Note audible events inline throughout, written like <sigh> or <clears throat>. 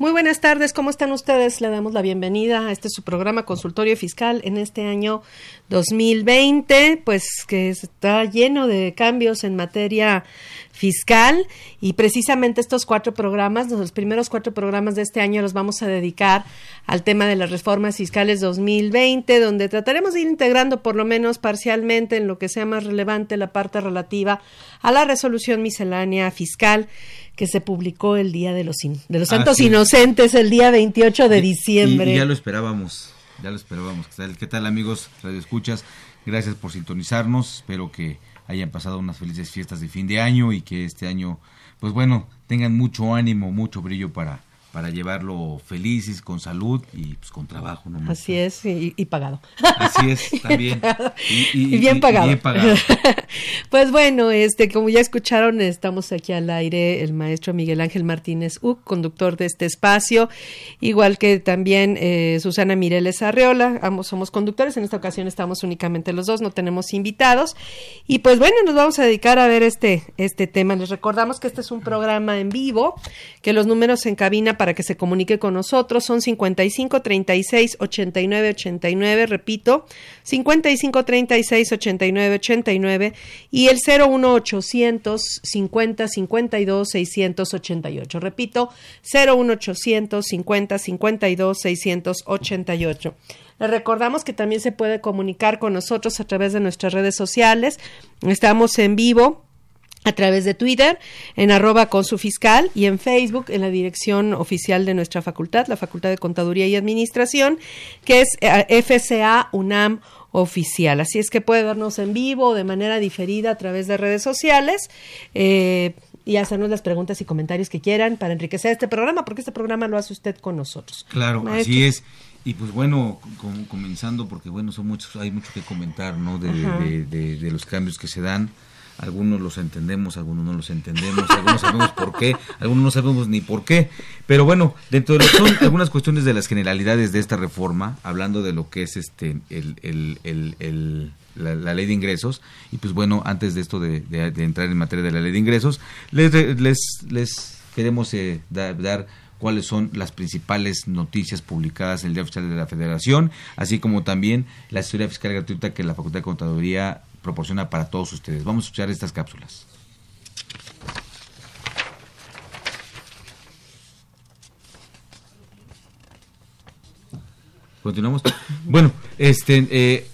Muy buenas tardes, ¿cómo están ustedes? Le damos la bienvenida a este su programa Consultorio Fiscal en este año 2020, pues que está lleno de cambios en materia fiscal y precisamente estos cuatro programas, los primeros cuatro programas de este año los vamos a dedicar al tema de las reformas fiscales 2020, donde trataremos de ir integrando por lo menos parcialmente en lo que sea más relevante la parte relativa a la resolución miscelánea fiscal que se publicó el día de los, de los Santos Así es. Inocentes, el día 28 de Y- diciembre. Y, ya lo esperábamos, ya lo esperábamos. ¿Qué tal, qué tal amigos Radio Escuchas? Gracias por sintonizarnos. Espero que hayan pasado unas felices fiestas de fin de año y que este año, pues bueno, tengan mucho ánimo, mucho brillo para, para llevarlo felices, con salud y pues con trabajo. ¿no? Así es, y, y pagado. Así es, <laughs> también. Y, bien pagado. bien pagado. <laughs> pues bueno, este, como ya escucharon, estamos aquí al aire el maestro Miguel Ángel Martínez Uc, conductor de este espacio, igual que también eh, Susana Mireles Arreola, ambos somos conductores, en esta ocasión estamos únicamente los dos, no tenemos invitados, y pues bueno, nos vamos a dedicar a ver este, este tema. Les recordamos que este es un programa en vivo, que los números en cabina para que se comunique con nosotros son 55 36 89 89, repito, 55 36 89 89 y el 01 800 50 52 688. Repito, 01 800 50 52 688. Les recordamos que también se puede comunicar con nosotros a través de nuestras redes sociales. Estamos en vivo a través de Twitter, en arroba con su fiscal y en Facebook en la dirección oficial de nuestra facultad, la Facultad de Contaduría y Administración, que es eh, FCA UNAM oficial. Así es que puede vernos en vivo o de manera diferida a través de redes sociales. eh, y hacernos las preguntas y comentarios que quieran para enriquecer este programa, porque este programa lo hace usted con nosotros. Claro, Maestro. así es. Y pues bueno, com- comenzando porque bueno, son muchos, hay mucho que comentar, ¿no? De, de- de- de los cambios que se dan. Algunos los entendemos, algunos no los entendemos, algunos sabemos por qué, algunos no sabemos ni por qué. Pero bueno, dentro de son algunas cuestiones de las generalidades de esta reforma, hablando de lo que es este el, el- el- la, ley de ingresos, y pues bueno, antes de esto de, entrar en materia de la ley de ingresos, les, les, les queremos eh, da- dar cuáles son las principales noticias publicadas en el Día Oficial de la Federación, así como también la asesoría fiscal gratuita que la Facultad de Contaduría proporciona para todos ustedes. Vamos a escuchar estas cápsulas. Continuamos. <coughs> Bueno, este, eh,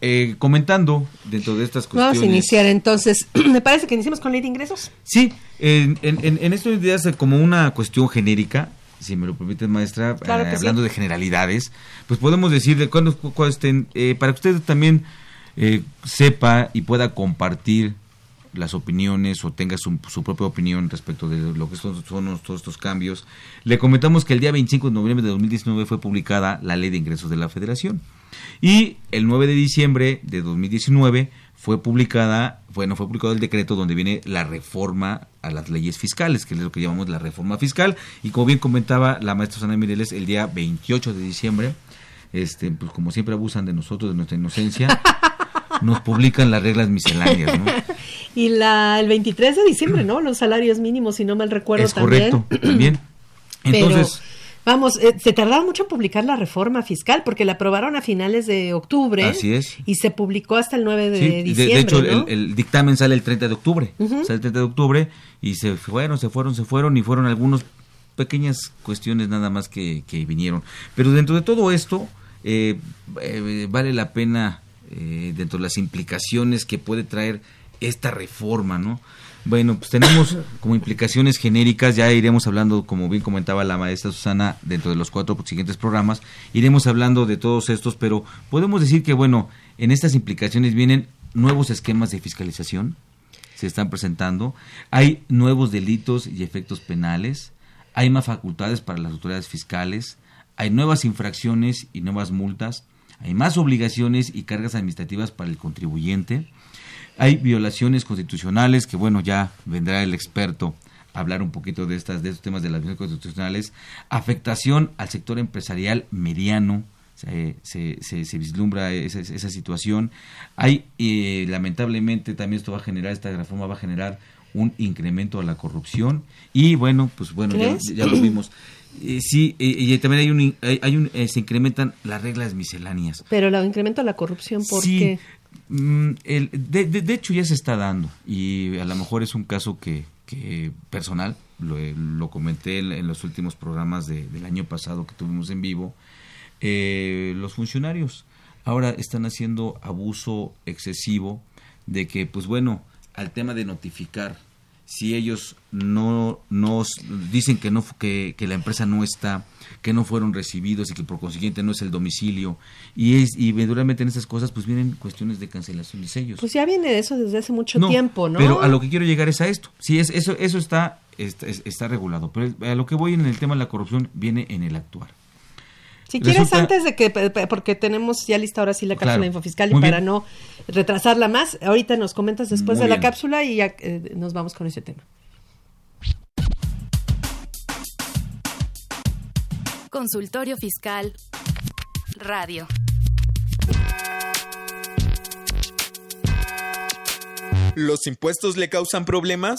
eh, comentando dentro de estas cuestiones. Vamos a iniciar entonces. <coughs> Me parece que iniciamos con ley de ingresos. Sí, en, en, en, estos días como una cuestión genérica, si me lo permite maestra, Claro eh, sí. hablando de generalidades, pues podemos decir de cuándo, cu- cuándo estén, eh, para que usted también eh, sepa y pueda compartir las opiniones o tenga su, su propia opinión respecto de lo que son, todos estos cambios. Le comentamos que el día 25 de noviembre de 2019 fue publicada la Ley de Ingresos de la Federación. Y el 9 de diciembre de 2019 fue publicada, bueno, fue publicado el decreto donde viene la reforma a las leyes fiscales, que es lo que llamamos la reforma fiscal. Y como bien comentaba la maestra Sana Mireles, el día 28 de diciembre, este, pues como siempre abusan de nosotros, de nuestra inocencia, <laughs> nos publican las reglas misceláneas, ¿no? <laughs> Y la, el 23 de diciembre, ¿no? Los salarios mínimos, si no mal recuerdo es también. correcto, también. <clears throat> Pero, Entonces, vamos, eh, se tardaron mucho en publicar la reforma fiscal porque la aprobaron a finales de octubre. Así es. Y se publicó hasta el 9 de sí, diciembre. de, hecho, ¿no? el, el dictamen sale el 30 de octubre. Ujú. Sale el 30 de octubre y se fueron, se fueron, se fueron y fueron algunos pequeñas cuestiones nada más que, que vinieron. Pero dentro de todo esto, eh, eh, vale la pena, eh, dentro de las implicaciones que puede traer esta reforma, ¿no? Bueno, pues tenemos como implicaciones genéricas, ya iremos hablando, como bien comentaba la maestra Susana, dentro de los cuatro siguientes programas, iremos hablando de todos estos, pero podemos decir que, bueno, en estas implicaciones vienen nuevos esquemas de fiscalización, se están presentando, hay nuevos delitos y efectos penales, hay más facultades para las autoridades fiscales, hay nuevas infracciones y nuevas multas, hay más obligaciones y cargas administrativas para el contribuyente, hay violaciones constitucionales, que bueno, ya vendrá el experto a hablar un poquito de, estas, de estos temas de las violaciones constitucionales, afectación al sector empresarial mediano, se, se, se, vislumbra esa, esa, situación. Hay, eh, lamentablemente, también esto va a generar, esta reforma va a generar un incremento a la corrupción. Y bueno, pues bueno, ya, ya, lo vimos. Eh, sí, eh, y también hay un, hay, un se incrementan las reglas misceláneas. Pero el incremento a la corrupción, ¿por sí, qué? Mm, el, de, de, de, hecho ya se está dando y a lo mejor es un caso que, que personal, lo, lo comenté en, en, los últimos programas de, del año pasado que tuvimos en vivo, eh, los funcionarios ahora están haciendo abuso excesivo de que, pues bueno, al tema de notificar, si ellos no nos dicen que no que, que, la empresa no está, que no fueron recibidos y que por consiguiente no es el domicilio y es y eventualmente en estas cosas pues vienen cuestiones de cancelación de sellos. Pues ya viene de eso desde hace mucho no, tiempo, ¿no? Pero a lo que quiero llegar es a esto. Sí, es eso eso está está, está regulado, pero a lo que voy en el tema de la corrupción viene en el actuar. Si quieres, Resulta... antes de que, porque tenemos ya lista ahora sí la cápsula claro. infofiscal y Muy para bien. no retrasarla más, ahorita nos comentas después Muy de la cápsula y ya eh, nos vamos con ese tema. Consultorio Fiscal Radio. ¿Los impuestos le causan problemas?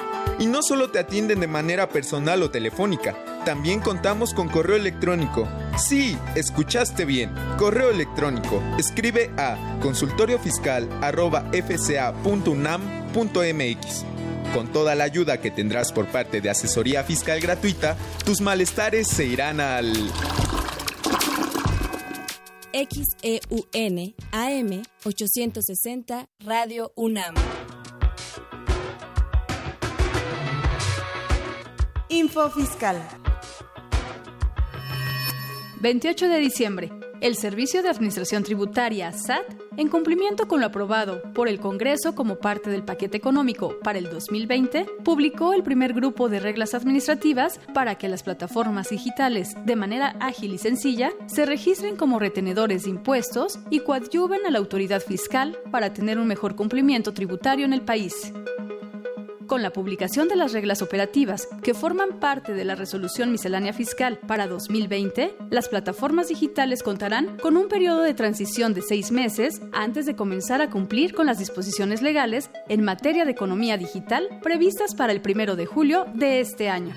Y no solo te atienden de manera personal o telefónica, también contamos con correo electrónico. Sí, escuchaste bien. Correo electrónico. Escribe a consultoriofiscal.fca.unam.mx. Con toda la ayuda que tendrás por parte de asesoría fiscal gratuita, tus malestares se irán al... XEUN AM 860 Radio UNAM. Info Fiscal. 28 de diciembre. El Servicio de Administración Tributaria, SAT, en cumplimiento con lo aprobado por el Congreso como parte del paquete económico para el 2020, publicó el primer grupo de reglas administrativas para que las plataformas digitales, de manera ágil y sencilla, se registren como retenedores de impuestos y coadyuven a la autoridad fiscal para tener un mejor cumplimiento tributario en el país. Con la publicación de las reglas operativas que forman parte de la resolución miscelánea fiscal para 2020, las plataformas digitales contarán con un periodo de transición de seis meses antes de comenzar a cumplir con las disposiciones legales en materia de economía digital previstas para el primero de julio de este año.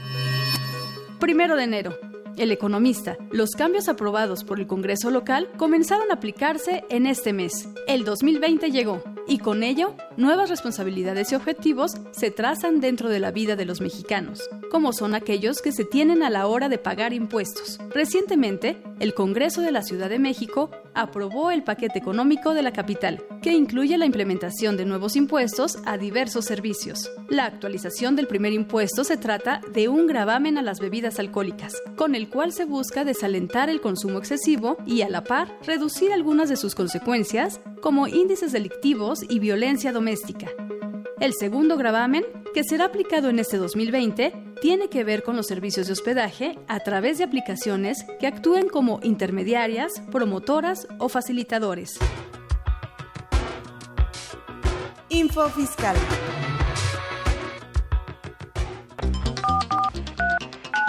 Primero de enero. El Economista, los cambios aprobados por el Congreso local comenzaron a aplicarse en este mes. El 2020 llegó y con ello, nuevas responsabilidades y objetivos se trazan dentro de la vida de los mexicanos, como son aquellos que se tienen a la hora de pagar impuestos. Recientemente, el Congreso de la Ciudad de México aprobó el paquete económico de la capital, que incluye la implementación de nuevos impuestos a diversos servicios. La actualización del primer impuesto se trata de un gravamen a las bebidas alcohólicas, con el cual se busca desalentar el consumo excesivo y, a la par, reducir algunas de sus consecuencias, como índices delictivos y violencia doméstica. El segundo gravamen, que será aplicado en este 2020, tiene que ver con los servicios de hospedaje a través de aplicaciones que actúen como intermediarias, promotoras o facilitadores. Info Fiscal.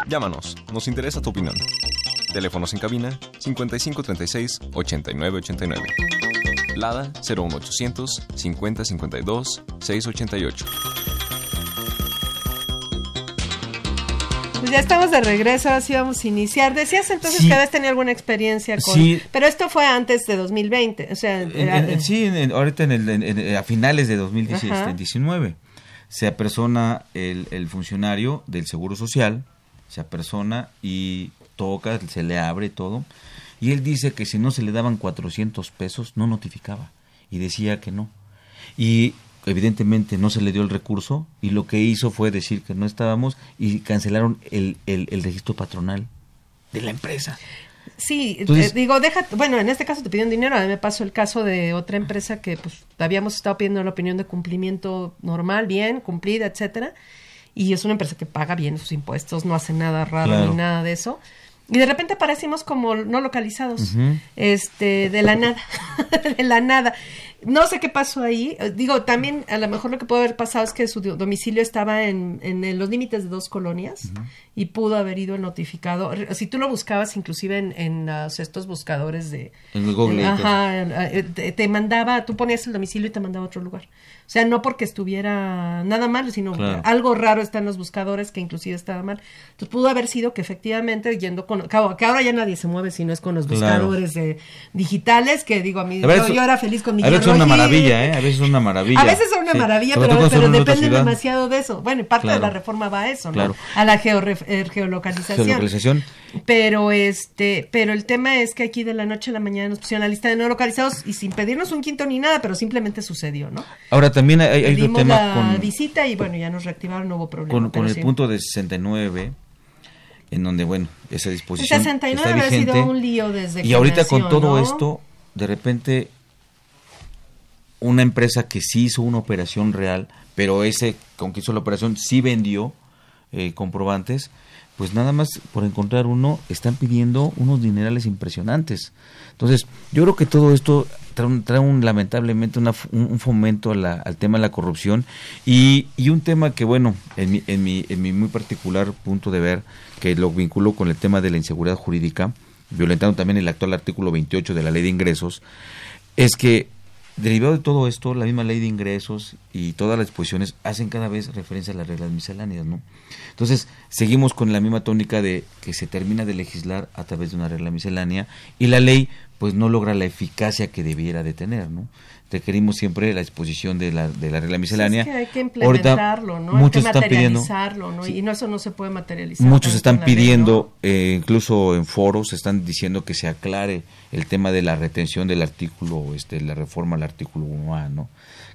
Llámanos, nos interesa tu opinión. Teléfonos en cabina 5536 8989. Lada 01800 5052 688. Pues ya estamos de regreso, así vamos a iniciar. Decías entonces Sí. que habías tenido alguna experiencia con... Sí. Pero esto fue antes de 2020, o sea... En- era- en- en- sí, en- ahorita en el- en- en- a finales de 2019 Ajá. se apersona el, el funcionario del Seguro Social, se apersona y toca, se le abre todo, y él dice que si no se le daban 400 pesos no notificaba, y decía que no. Y evidentemente no se le dio el recurso, y lo que hizo fue decir que no estábamos y cancelaron el, el, el registro patronal de la empresa. Sí, Entonces- eh, digo, deja, bueno, en este caso te pidieron dinero, a mí me pasó el caso de otra empresa que pues habíamos estado pidiendo la opinión de cumplimiento normal, bien, cumplida, etcétera, y es una empresa que paga bien sus impuestos, no hace nada raro Claro. ni nada de eso. Y de repente aparecimos como no localizados, este, de la nada, <laughs> de la nada. No sé qué pasó ahí. Eh, Digo, también a lo mejor lo que puede haber pasado es que su do- domicilio estaba en, en los límites de dos colonias y pudo haber ido el notificado. Si tú lo buscabas inclusive en, en las- estos buscadores de... En Google. en- ajá, eh, te, te mandaba, tú ponías el domicilio y te mandaba a otro lugar. O sea, no porque estuviera nada mal, sino Claro. algo raro está en los buscadores que inclusive estaba mal. Entonces pudo haber sido que efectivamente yendo con... Que ahora que ahora ya nadie se mueve si no es con los Claro. buscadores eh, digitales, que digo, a mí, A ver, yo, yo era feliz con mi A veces son una maravilla, ¿eh? A veces son una maravilla. A veces son una Sí. maravilla, pero, pero otra depende demasiado de eso. Bueno, y parte de Claro. la reforma va a eso, ¿no? Claro. A la eh, geolocalización. Geolocalización. Pero este, pero el tema es que aquí de la noche a la mañana nos pusieron la lista de no localizados y sin pedirnos un quinto ni nada, pero simplemente sucedió, ¿no? Ahora también hay, hay otro Pedimos tema la con, visita y bueno, ya nos reactivaron, no hubo problema. con, el sí. punto de 69, en donde, bueno, esa El disposición 69 está vigente. sido un lío desde que y ahorita con todo ¿no? esto, de repente, una empresa que sí hizo una operación real, pero ese con que hizo la operación sí vendió eh, comprobantes, pues nada más por encontrar uno están pidiendo unos dinerales impresionantes. Entonces, yo creo que todo esto trae, un, trae un, lamentablemente una un fomento a la- al tema de la corrupción y, y un tema que, bueno, en mi, en, mi, en mi muy particular punto de ver, que lo vinculo con el tema de la inseguridad jurídica, violentando también el actual artículo 28 de la ley de ingresos, es que derivado de todo esto, la misma ley de ingresos y todas las disposiciones hacen cada vez referencia a las reglas misceláneas, ¿no? Entonces, seguimos con la misma tónica de que se termina de legislar a través de una regla miscelánea y la ley pues no logra la eficacia que debiera de tener, ¿no? Requerimos siempre la disposición de la, de la regla miscelánea. Es que hay que Ahorita implementarlo, ¿no? Muchos hay que están pidiendo, materializarlo, ¿no? Sí. Y no, eso no se puede materializar. Muchos están ley, pidiendo, eh, incluso en foros, están diciendo que se aclare el tema de la retención del artículo, este, la reforma al artículo 1A, ¿no?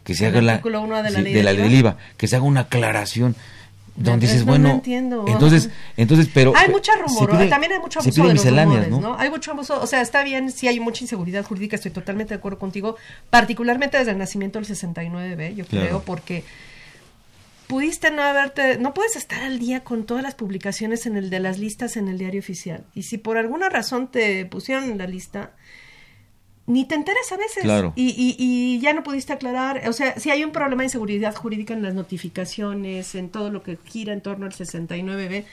Que se El haga la, artículo 1A de la sí, ley de la IVA. del IVA, que se haga una aclaración. Donde No, dices, no, no bueno, entiendo. entonces, entonces, pero hay mucha se rumor, pide- también hay mucho abuso de los rumores, ¿no? ¿no? Hay mucho abuso, o sea, está bien, sí hay mucha inseguridad jurídica, estoy totalmente de acuerdo contigo, particularmente desde el nacimiento del 69, yo Claro. creo, porque pudiste no haberte, no puedes estar al día con todas las publicaciones en el de las listas en el diario oficial. Y si por alguna razón te pusieron en la lista, ni te enteras a veces. Claro. Y, y, y ya no pudiste aclarar. O sea, si hay un problema de inseguridad jurídica en las notificaciones, en todo lo que gira en torno al 69B,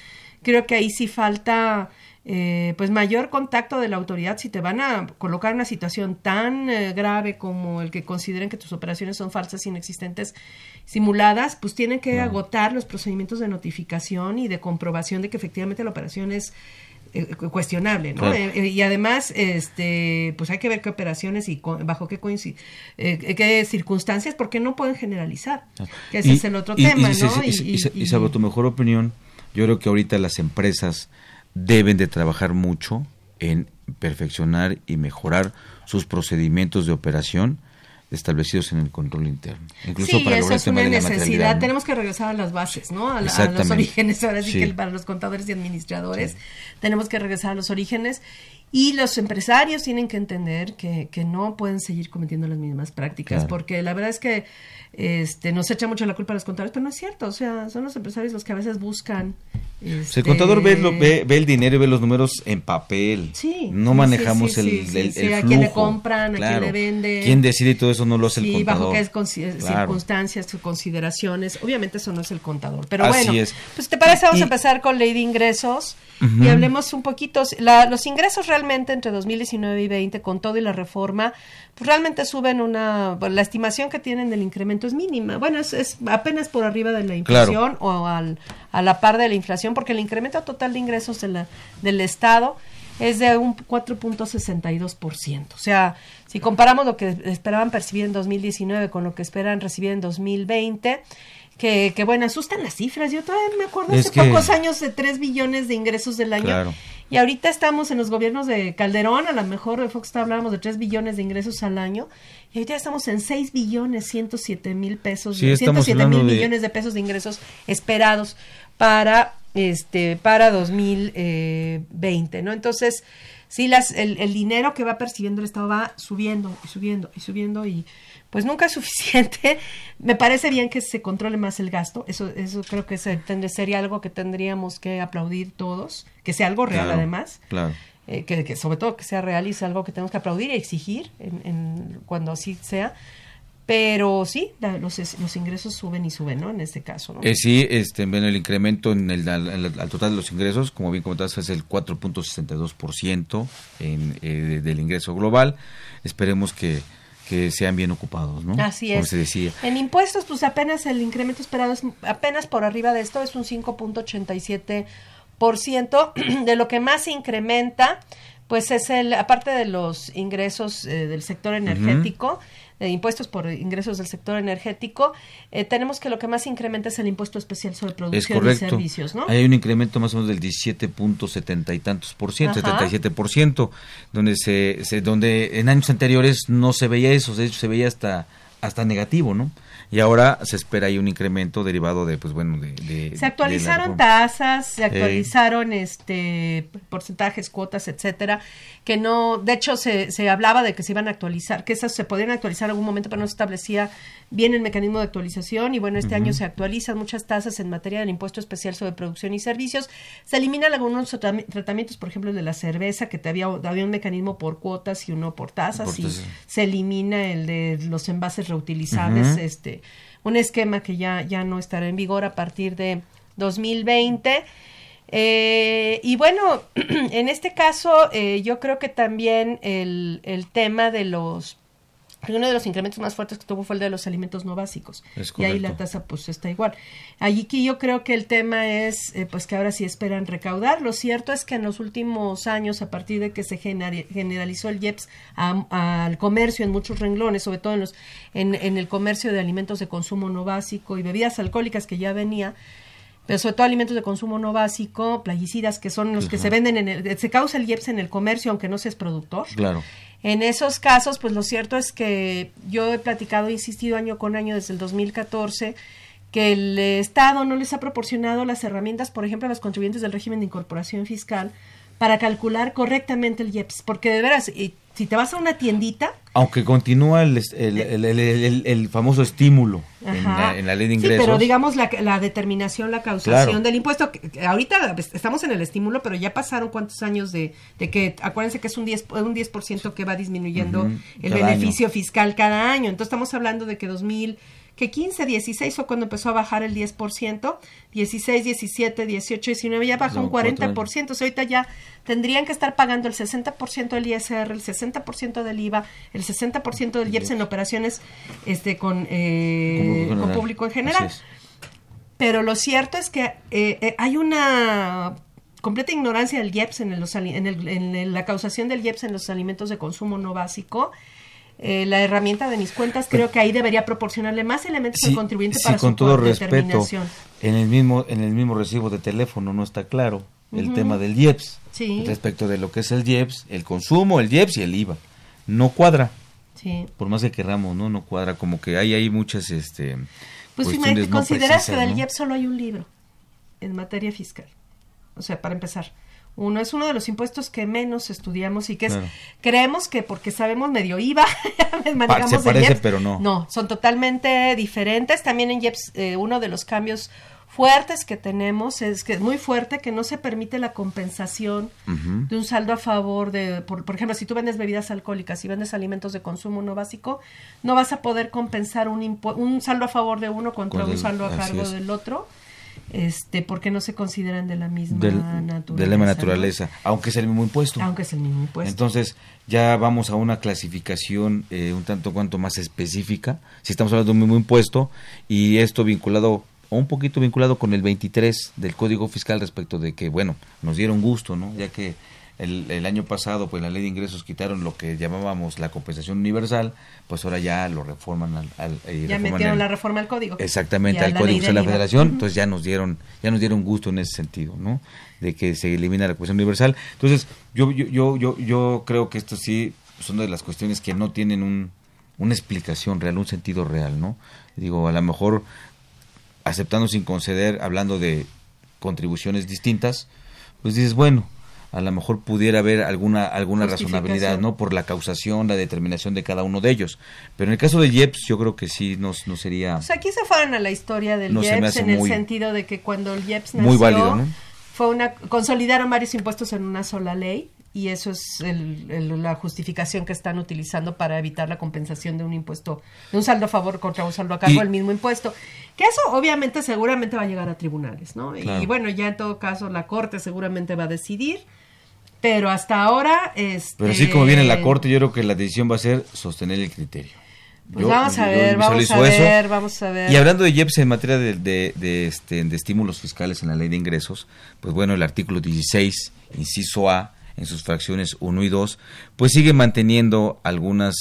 creo que ahí sí falta eh, pues mayor contacto de la autoridad si te van a colocar en una situación tan eh, grave como el que consideren que tus operaciones son falsas, inexistentes, simuladas, pues tienen que agotar los procedimientos de notificación y de comprobación de que efectivamente la operación es eh, cu- cuestionable, ¿no? Claro. Eh, eh, y además, este, pues hay que ver qué operaciones y co- bajo qué, eh, qué circunstancias, porque no pueden generalizar. Que ese Y- es el otro y- tema, y, ¿no? y- salvo tu mejor opinión, yo creo que ahorita las empresas deben de trabajar mucho en perfeccionar y mejorar sus procedimientos de operación establecidos en el control interno. Incluso sí, para el es tema una necesidad. Tenemos que regresar a las bases, ¿no? A, los orígenes. Ahora sí, Sí. que para los contadores y administradores tenemos que regresar a los orígenes. Y los empresarios tienen que entender que, que no pueden seguir cometiendo las mismas prácticas, Claro. porque la verdad es que este, nos echa mucho la culpa a los contadores, pero no es cierto. O sea, son los empresarios los que a veces buscan. Pues el contador ve, lo- ve, ve el dinero y ve los números en papel. Sí, No manejamos sí, sí, el, sí, el, el a quién le flujo. compran, a quién le venden. Quién decide y todo eso no lo hace el contador. bajo qué Claro. circunstancias, consideraciones. Obviamente eso no es el contador. Pero Así bueno, es. pues te parece, vamos Y- a empezar con ley de ingresos y hablemos un poquito. La- los ingresos realmente entre 2019 y 20, con todo y la reforma, pues realmente suben una. bueno, la estimación que tienen del incremento es mínima. Bueno, es, es apenas por arriba de la Claro. inflación o al, a la par de la inflación, porque el incremento total de ingresos de la- del Estado es de un 4.62%. O sea, si comparamos lo que esperaban percibir en 2019 con lo que esperan recibir en 2020, que, que bueno, asustan las cifras. Yo todavía me acuerdo Es hace que- pocos años de 3 billones de ingresos del año. Claro. Y ahorita estamos en los gobiernos de Calderón, a lo mejor de Fox hablábamos de 3 billones de ingresos al año, y ahorita estamos en 6 billones 107 mil pesos, Sí, estamos 107 mil de- millones de pesos de ingresos esperados para este para 2020, ¿no? Entonces, sí, las, el, el dinero que va percibiendo el Estado va subiendo y subiendo y subiendo y pues nunca es <laughs> suficiente. Me parece bien que se controle más el gasto. Eso, eso creo que se, tendría- sería algo que tendríamos que aplaudir todos, que sea algo real Claro, además. Claro. eh, que, que sobre todo que sea real y sea algo que tenemos que aplaudir y exigir en, en- cuando así sea. Pero sí, los, los ingresos suben y suben, ¿no? En este caso, ¿no? Eh, sí, este, bueno, el incremento en el, al, al- al total de los ingresos, como bien comentaste, es el 4.62% en, eh, del ingreso global. Esperemos que, que sean bien ocupados, ¿no? Así Como es. se decía. En impuestos, pues apenas el incremento esperado es apenas por arriba de esto, es un 5.87%. <clears throat> De lo que más se incrementa, pues es el, aparte de los ingresos eh, del sector energético, de impuestos por ingresos del sector energético, eh, tenemos que lo que más incrementa es el impuesto especial sobre Es producción y correcto. servicios, ¿no? Hay un incremento más o menos del 17.70 y tantos por ciento, Ajá. 77 por ciento, donde se, se- donde en años anteriores no se veía eso, de hecho se veía hasta hasta negativo, ¿no? Y ahora se espera ahí un incremento derivado de, pues bueno, de... Se actualizaron tasas, se actualizaron este porcentajes, cuotas, etcétera, que no, de hecho se, se hablaba de que se iban a actualizar, que esas se podían actualizar en algún momento, pero no se establecía bien el mecanismo de actualización. Y bueno, este año se actualizan muchas tasas en materia del impuesto especial sobre producción y servicios, se eliminan algunos tratami- tratamientos, por ejemplo, el de la cerveza, que te había, había un mecanismo por cuotas y uno por tasas, Por y tasas. se elimina el de los envases reutilizables, este un esquema que ya, ya no estará en vigor a partir de 2020. Eh, y bueno, <clears throat> en este caso eh, yo creo que también el, el tema de los uno de los incrementos más fuertes que tuvo fue el de los alimentos no básicos. Y ahí la tasa pues está igual. Allí que yo creo que el tema es eh, pues que ahora sí esperan recaudar. Lo cierto es que en los últimos años, a partir de que se generalizó el IEPS a- al comercio en muchos renglones, sobre todo en, los, en, en el comercio de alimentos de consumo no básico y bebidas alcohólicas que ya venía, pero sobre todo alimentos de consumo no básico, plaguicidas, que son los que se venden en el, se causa el IEPS en el comercio, aunque no seas productor. Claro. En esos casos, pues lo cierto es que yo he platicado, he insistido año con año desde el 2014, que el Estado no les ha proporcionado las herramientas, por ejemplo, a los contribuyentes del régimen de incorporación fiscal, para calcular correctamente el IEPS. Porque de veras, y si te vas a una tiendita, Aunque continúa el, el, el, el- famoso estímulo en la, en la ley de Sí, ingresos. pero digamos la, la determinación, la causación Claro. del impuesto. ahorita estamos en el estímulo, pero ya pasaron cuántos años de, de que, acuérdense que es un 10, un 10% que va disminuyendo el beneficio fiscal cada año. Entonces estamos hablando de que 2000, que 15, 16 fue cuando empezó a bajar el 10%, 16, 17, 18, 19 ya bajó No, un cuatro 40%. Entonces ahorita ya tendrían que estar pagando el 60% del ISR, el 60% del IVA, el 60% del IEPS en operaciones este con, eh, Con público en general. Pero lo cierto es que eh, eh, hay una completa ignorancia del IEPS en, ali- en, el- en el- la causación del IEPS en los alimentos de consumo no básico. Eh, la herramienta de mis cuentas creo que ahí debería proporcionarle más elementos al contribuyente sí, para con su todo respeto, determinación. en el mismo en el mismo recibo de teléfono no está claro el tema del IEPS Sí. respecto de lo que es el IEPS, el consumo, el IEPS y el IVA. No cuadra, Sí. por más que querramos, no no cuadra, como que hay ahí muchas este Pues no consideras que del ¿no? IEPS solo hay un libro en materia fiscal. O sea, para empezar. Uno es uno de los impuestos que menos estudiamos y que es Claro. creemos que porque sabemos medio IVA <laughs> manejamos se parece, IEPS. pero no. No, son totalmente diferentes. También en IEPS eh, uno de los cambios fuertes que tenemos es que es muy fuerte que no se permite la compensación de un saldo a favor de, por, por ejemplo, si tú vendes bebidas alcohólicas y vendes alimentos de consumo no básico, no vas a poder compensar un, impu- un saldo a favor de uno contra Con un el- saldo a cargo del otro, este, porque no se consideran de la misma Del, naturaleza. de la misma naturaleza, aunque es el mismo impuesto. Aunque es el mismo impuesto. Entonces, ya vamos a una clasificación eh, un tanto cuanto más específica. Si estamos hablando de un mismo impuesto y esto vinculado, o un poquito vinculado con el 23 del Código Fiscal respecto de que, bueno, nos dieron gusto, ¿no? Ya que el, el año pasado, pues en la ley de ingresos quitaron lo que llamábamos la compensación universal, pues ahora ya lo reforman al... al- y ya reforman metieron el- la reforma al código. Exactamente, al Código Fiscal de la. Federación, entonces ya nos dieron, ya nos dieron gusto en ese sentido, ¿no? De que se elimina la cuestión universal. Entonces, yo, yo, yo, yo, yo creo que esto sí son de las cuestiones que no tienen un, una explicación real, un sentido real, ¿no? Digo, a lo mejor aceptando sin conceder, hablando de contribuciones distintas, pues dices, bueno, a lo mejor pudiera haber alguna alguna razonabilidad. ¿no? Por la causación, la determinación de cada uno de ellos. Pero en el caso de IEPS, yo creo que sí no, no sería O sea, aquí se fueron a la historia del No se hace en el sentido de que cuando el IEPS nació, muy válido, ¿no? fue una consolidaron varios impuestos en una sola ley y eso es el- el- la justificación que están utilizando para evitar la compensación de un impuesto, de un saldo a favor contra un saldo a cargo del mismo impuesto. Que eso obviamente seguramente va a llegar a tribunales, ¿no? Claro. Y bueno, ya en todo caso la Corte seguramente va a decidir, pero hasta ahora... Este, Pero así como viene la corte, yo creo que la decisión va a ser sostener el criterio. Pues Yo- vamos a ver, vamos a eso. ver, vamos a ver. Y hablando de IEPS en materia de, de, de, este, de estímulos fiscales en la ley de ingresos, pues bueno, el artículo 16, inciso A, en sus fracciones 1 y 2, pues sigue manteniendo algunas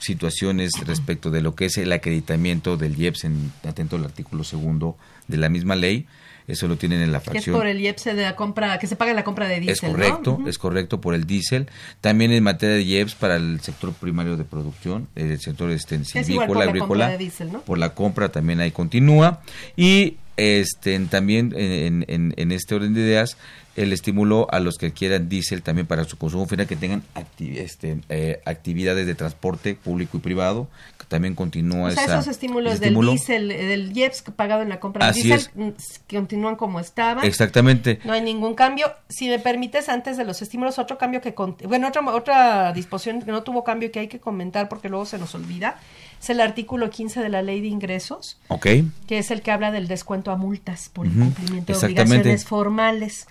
situaciones respecto de lo que es el acreditamiento del IEPS en atento al artículo segundo de la misma ley. Eso lo tienen en la Que es fracción. por el IEPS de la compra, que se paga la compra de diésel, Es correcto, es correcto por el diésel. También en materia de IEPS para el sector primario de producción, el sector este, silvícola, la agrícola. compra de diésel, ¿no? Por la compra también ahí continúa. Y este también en, en- en este orden de ideas, el estímulo a los que quieran diésel también para su consumo final, que tengan acti- este, eh, actividades de transporte público y privado, que también continúa O sea, esa- esos estímulos del diésel, eh, del IEPS pagado en la compra del Así diésel, es. mm, continúan como estaban. Exactamente. No hay ningún cambio. Si me permites, antes de los estímulos, otro cambio que... con- Bueno, otra, otra disposición que no tuvo cambio y que hay que comentar porque luego se nos olvida, es el artículo 15 de la Ley de Ingresos, Ok. que es el que habla del descuento a multas por incumplimiento de exactamente. obligaciones formales.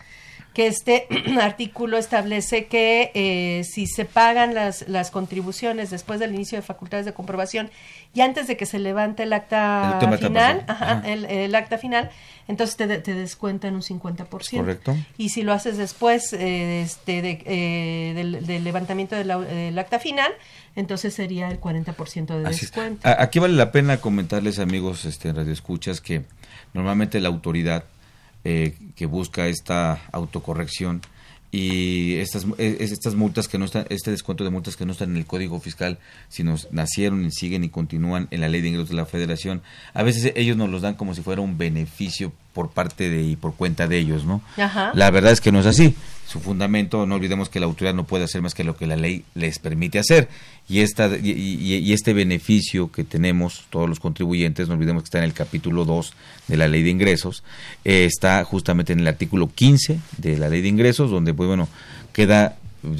Que este <clears throat> artículo establece que eh, si se pagan las, las contribuciones después del inicio de facultades de comprobación y antes de que se levante el acta El final, ajá, el, el acta final, entonces te, te descuentan un 50%. Correcto. Y si lo haces después eh, este, de, eh, del, del levantamiento de la- del acta final, entonces sería el 40% de Así descuento. Aquí vale la pena comentarles, amigos este, radioescuchas, que normalmente la autoridad eh, que busca esta autocorrección y estas eh, estas multas que no están este descuento de multas que no están en el código fiscal sino nacieron y siguen y continúan en la ley de ingresos de la Federación. A veces ellos nos los dan como si fuera un beneficio por parte de y por cuenta de ellos no Ajá. la verdad es que no es así. Su fundamento, no olvidemos que la autoridad no puede hacer más que lo que la ley les permite hacer. Y, esta, y, y- y este beneficio que tenemos todos los contribuyentes, no olvidemos que está en el capítulo 2 de la ley de ingresos, eh, está justamente en el artículo 15 de la ley de ingresos, donde pues bueno, queda,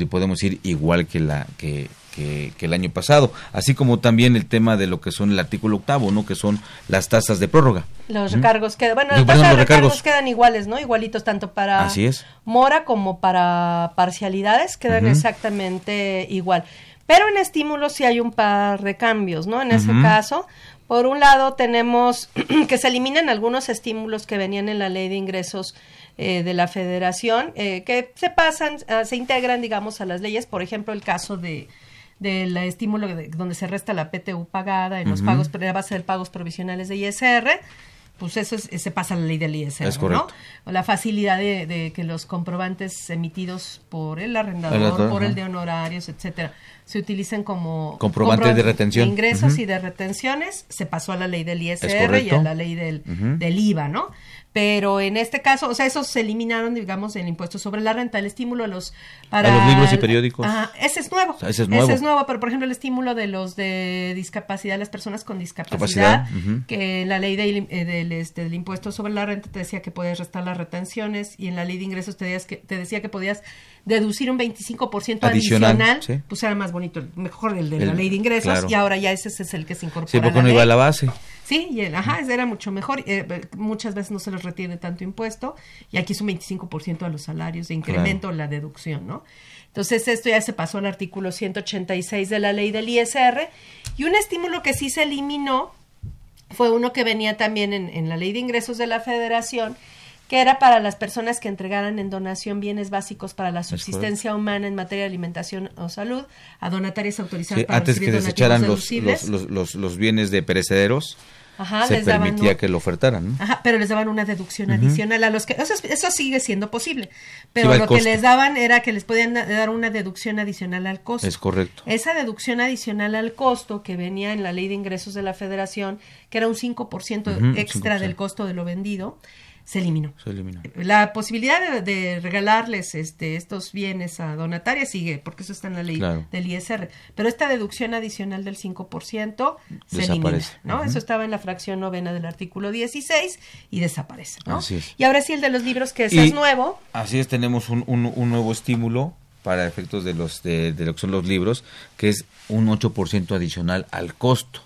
podemos ir igual que la que, que, que el año pasado, así como también el tema de lo que son el artículo octavo, ¿no? que son las tasas de prórroga. Los ¿Mm? recargos quedan, bueno, Los- las tasas de recargos recargos. quedan iguales, ¿no? Igualitos tanto para Así es. mora como para parcialidades, quedan exactamente igual. Pero en estímulos sí hay un par de cambios, ¿no? En ese caso, por un lado tenemos <clears throat> que se eliminan algunos estímulos que venían en la ley de ingresos eh, de la federación, eh, que se pasan, ah, se integran, digamos, a las leyes, por ejemplo, el caso de del estímulo de- donde se resta la PTU pagada en los Ujú. pagos, a base de pagos provisionales de ISR, pues eso es- se pasa a la ley del ISR, Es ¿no? correcto. O la facilidad de, de que los comprobantes emitidos por el arrendador, por el de honorarios, etcétera, se utilicen como Comprobantes de retención. ingresos Ujú. y de retenciones, se pasó a la ley del ISR y a la ley del, del IVA, ¿no? Pero en este caso, o sea, esos se eliminaron, digamos, el impuesto sobre la renta, el estímulo a los para A los libros y periódicos. Ajá, ese es nuevo. O sea, ese es nuevo. Ese es nuevo, pero por ejemplo el estímulo de los de discapacidad, las personas con discapacidad, que la ley del, eh, del, este, del impuesto sobre la renta te decía que podías restar las retenciones y en la ley de ingresos te, decías que, te decía que podías deducir un 25% Adicional, adicional, sí. pues era más bonito, mejor el de la ley de ingresos claro. y ahora ya ese es el que se incorpora. Sí, porque no iba a la base. Sí, y el, ajá, ese era mucho mejor. eh, muchas veces no se les retiene tanto impuesto y aquí es un 25% a los salarios de incremento la deducción, ¿no? Entonces esto ya se pasó al artículo 186 de la ley del ISR y un estímulo que sí se eliminó fue uno que venía también en, en la ley de ingresos de la federación que era para las personas que entregaran en donación bienes básicos para la subsistencia humana en materia de alimentación o salud a donatarias autorizadas Sí, para antes que desecharan los, los, los, los bienes de perecederos, Ajá, se permitía un- que lo ofertaran. ¿no? Ajá, pero les daban una deducción adicional a los que eso, es- eso sigue siendo posible, pero lo que les daban era que les podían da- dar una deducción adicional al costo. Es correcto. Esa deducción adicional al costo que venía en la ley de ingresos de la Federación, que era un 5% Ujú, extra 5%. del costo de lo vendido, se eliminó. Se eliminó. La posibilidad de, de regalarles este, estos bienes a donatarias sigue, porque eso está en la ley Claro. del ISR. Pero esta deducción adicional del 5% se elimina, Desaparece. ¿no? Eso estaba en la fracción novena del artículo 16 y desaparece, ¿no? Así es. Y ahora sí el de los libros, que Y- es nuevo. Así es, tenemos un, un, un nuevo estímulo para efectos de los de, de lo que son los libros, que es un 8% adicional al costo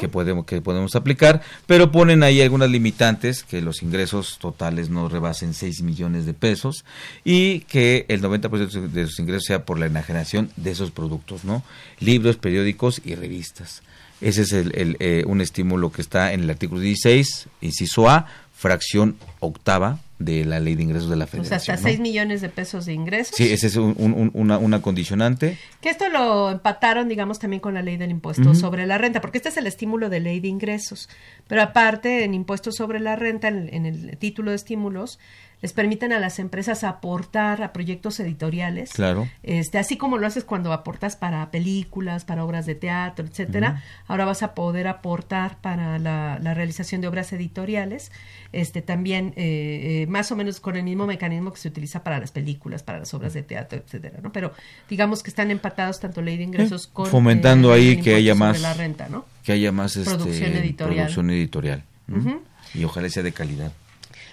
Que podemos que podemos aplicar, pero ponen ahí algunas limitantes que los ingresos totales no rebasen 6 millones de pesos y que el 90% de sus ingresos sea por la enajenación de esos productos, ¿no? Libros, periódicos y revistas. Ese es el, el, eh, un estímulo que está en el artículo 16, inciso A, fracción octava de la Ley de Ingresos de la O sea, Federación. hasta ¿no? 6 millones de pesos de ingresos. Sí, ese es un- un- una, una condicionante. Que esto lo empataron, digamos, también con la ley del impuesto sobre la renta, porque este es el estímulo de ley de ingresos. Pero aparte, en impuesto sobre la renta, en, en el título de estímulos, les permiten a las empresas aportar a proyectos editoriales. Claro. Este, así como lo haces cuando aportas para películas, para obras de teatro, etcétera, ahora vas a poder aportar para la, la realización de obras editoriales, este también eh, eh, más o menos con el mismo mecanismo que se utiliza para las películas, para las obras de teatro, etcétera, ¿no? Pero digamos que están empatados tanto ley de ingresos Sí, con fomentando eh, ahí el que haya más la renta, ¿no? que haya más este, Producción editorial. y ojalá sea de calidad.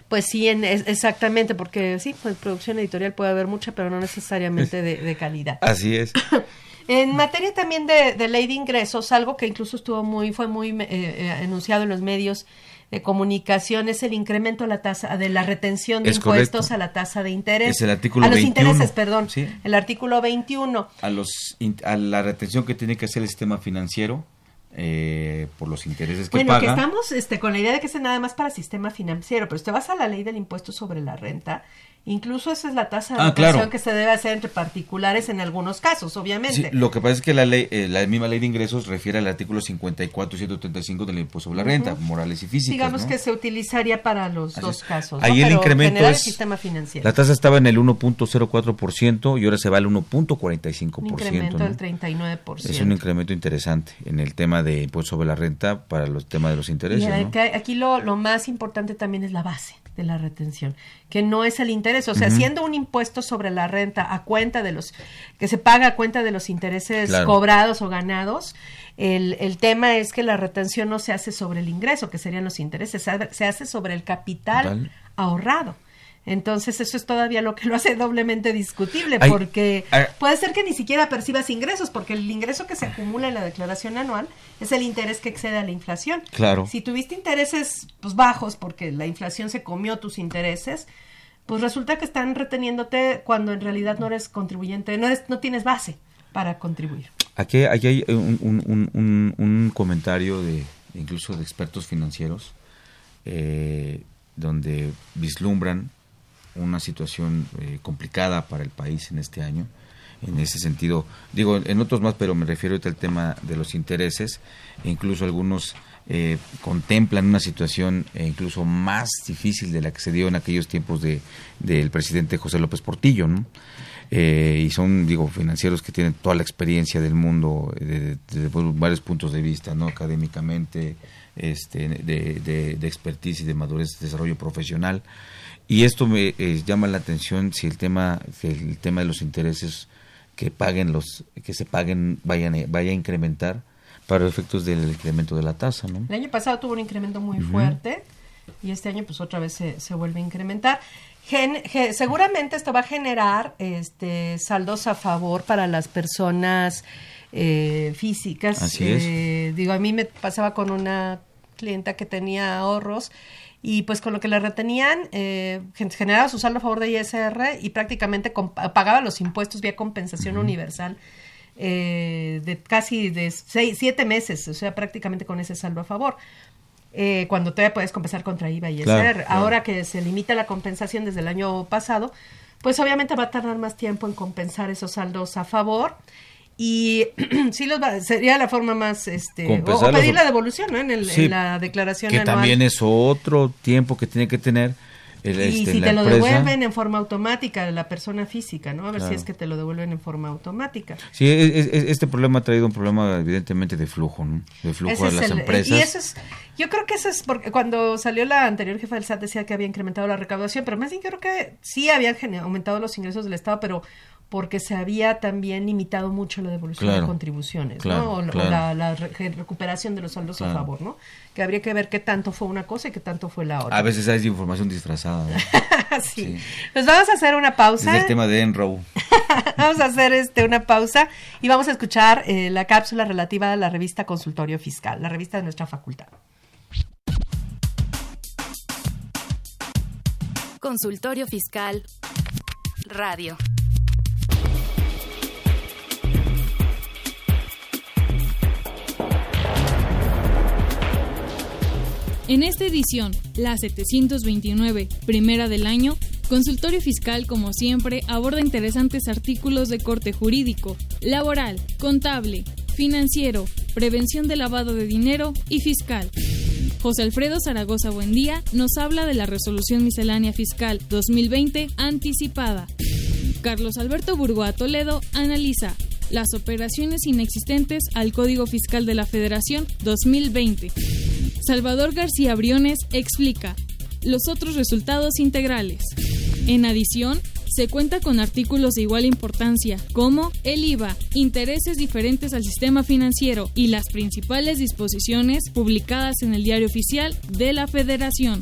Pues sí, en- es- exactamente, porque sí, pues producción editorial puede haber mucha, pero no necesariamente de, de calidad. Así es. <laughs> En materia también de, de ley de ingresos, algo que incluso estuvo muy, fue muy eh, eh, anunciado en los medios de comunicación es el incremento a la tasa de la retención de Es impuestos correcto. a la tasa de interés. Es el artículo a los 21. intereses, perdón. Sí. El artículo 21. A los a la retención que tiene que hacer el sistema financiero eh, por los intereses que Bueno, paga. que estamos este, con la idea de que es nada más para sistema financiero, pero si te vas a la ley del impuesto sobre la renta, incluso esa es la tasa de Ah, claro. que se debe hacer entre particulares en algunos casos, obviamente. Sí, lo que pasa es que la ley, eh, la misma ley de ingresos refiere al artículo 54 y 135 del impuesto sobre la renta, morales y físicas. Digamos ¿no? que se utilizaría para los Así dos es. casos. ¿no? Ahí el Pero incremento es- sistema financiero. La tasa estaba en el 1.04% y ahora se va al 1.45%. un incremento ¿no? del 39%. Es un incremento interesante en el tema de impuesto sobre la renta para los temas de los intereses. Y ¿no? acá- aquí lo, lo más importante también es la base de la retención, que no es el interés, o sea, Ujú. siendo un impuesto sobre la renta a cuenta de los, que se paga a cuenta de los intereses Claro. cobrados o ganados, el, el tema es que la retención no se hace sobre el ingreso, que serían los intereses, se ha- se hace sobre el capital Capital. ahorrado. Entonces eso es todavía lo que lo hace doblemente discutible, porque hay- puede ser que ni siquiera percibas ingresos, porque el ingreso que se acumula en la declaración anual es el interés que excede a la inflación. Claro. Si tuviste intereses pues bajos porque la inflación se comió tus intereses, pues resulta que están reteniéndote cuando en realidad no eres contribuyente, no eres, no tienes base para contribuir. Aquí, aquí hay un, un- un- un- un comentario de incluso de expertos financieros eh, donde vislumbran una situación eh, complicada para el país en este año. En ese sentido, digo, en otros más, pero me refiero al tema de los intereses. E incluso algunos eh, contemplan una situación eh, incluso más difícil de la que se dio en aquellos tiempos de del presidente José López Portillo. Eh, y son, digo, financieros que tienen toda la experiencia del mundo desde de, varios puntos de vista, ¿no? Académicamente, este, de, de, de expertise y de madurez de desarrollo profesional. Y esto me eh, llama la atención si el tema, si el tema de los intereses que paguen los, que se paguen vayan, vaya a incrementar para efectos del incremento de la tasa, ¿no? El año pasado tuvo un incremento muy uh -huh. fuerte y este año pues otra vez se, se vuelve a incrementar. Gen, ge, seguramente esto va a generar este saldos a favor para las personas eh, físicas. Así eh, Digo, a mí me pasaba con una clienta que tenía ahorros y pues con lo que le retenían eh, generaba su saldo a favor de ISR y prácticamente pagaba los impuestos vía compensación uh -huh. universal eh, de casi de seis, siete meses, o sea, prácticamente con ese saldo a favor. Eh, cuando todavía puedes compensar contra IVA y ISR. Claro, claro. Ahora que se limita la compensación desde el año pasado, pues obviamente va a tardar más tiempo en compensar esos saldos a favor y <clears throat> sí los va, sería la forma más este o, o, pedir la devolución ¿no? en, el, sí, en la declaración que anual. también es otro tiempo que tiene que tener el, y este, si te lo empresa. devuelven en forma automática la persona física no a ver claro. si es que te lo devuelven en forma automática sí es, es, este problema ha traído un problema evidentemente de flujo ¿no? de flujo ese a las el, empresas y eso es yo creo que eso es porque cuando salió la anterior jefa del SAT decía que había incrementado la recaudación pero más bien yo creo que sí habían aumentado los ingresos del estado pero porque se había también limitado mucho la devolución claro, de contribuciones, claro, ¿no? O, claro. o la, la, recuperación de los saldos a favor, ¿no? Que habría que ver qué tanto fue una cosa y qué tanto fue la otra. A veces hay información disfrazada. ¿no? <laughs> sí. sí. Pues vamos a hacer una pausa. Es el tema de Enrow. <laughs> vamos a hacer este una pausa y vamos a escuchar eh, la cápsula relativa a la revista Consultorio Fiscal, la revista de nuestra facultad. Consultorio Fiscal Radio. En esta edición, la 729, primera del año, Consultorio Fiscal, como siempre, aborda interesantes artículos de corte jurídico, laboral, contable, financiero, prevención de lavado de dinero y fiscal. José Alfredo Zaragoza Buendía nos habla de la Resolución Miscelánea Fiscal 2020 anticipada. Carlos Alberto Burgoa Toledo analiza las operaciones inexistentes al Código Fiscal de la Federación 2020. Salvador García Briones explica los otros resultados integrales. En adición, se cuenta con artículos de igual importancia como el IVA, intereses diferentes al sistema financiero y las principales disposiciones publicadas en el Diario Oficial de la Federación.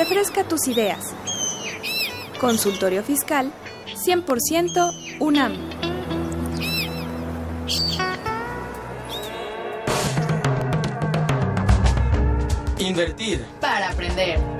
Refresca tus ideas. Consultorio Fiscal 100% UNAM. Invertir. Para aprender.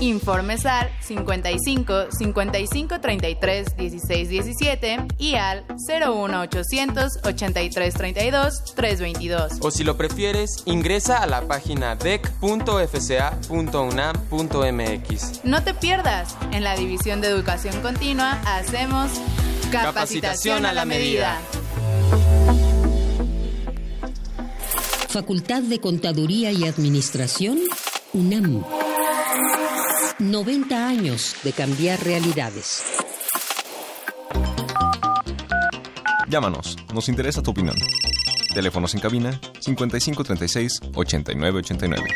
Informes al 55 55 33 16 17 y al 01 800 83 32 322. O si lo prefieres, ingresa a la página dec.fca.unam.mx. No te pierdas, en la División de Educación Continua hacemos capacitación, capacitación a la medida. Facultad de Contaduría y Administración, UNAM. 90 años de cambiar realidades. Llámanos, nos interesa tu opinión. Teléfonos en cabina 5536 8989.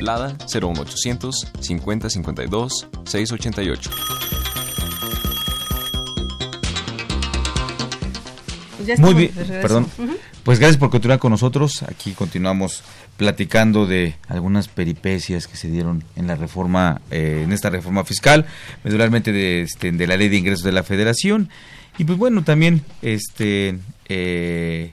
Lada 01800 5052 688. Pues Muy bien, perdón. Pues gracias por continuar con nosotros. Aquí continuamos platicando de algunas peripecias que se dieron en la reforma, eh, en esta reforma fiscal, medularmente de, este, de la ley de ingresos de la Federación. Y pues bueno, también este eh,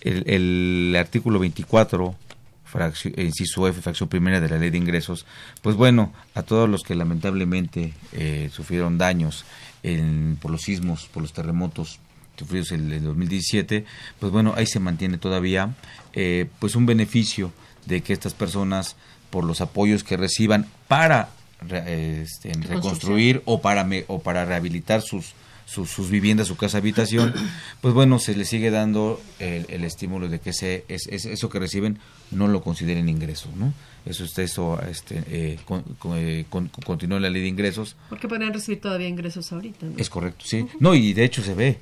el, el, artículo 24, fracción, inciso F, fracción primera de la ley de ingresos, pues bueno, a todos los que lamentablemente eh, sufrieron daños en, por los sismos, por los terremotos sufridos en el 2017, pues bueno, ahí se mantiene todavía eh, pues un beneficio de que estas personas, por los apoyos que reciban para este, reconstruir o para, me, o para rehabilitar sus, sus, sus, viviendas, su casa habitación, <clears throat> pues bueno, se les sigue dando el, el estímulo de que ese, es, es, eso que reciben no lo consideren ingresos, ¿no? Eso está eso este, eh, con, con, eh, con, continúa la ley de ingresos. Porque podrían recibir todavía ingresos ahorita. ¿no? Es correcto, sí. Uh -huh. No, y de hecho se ve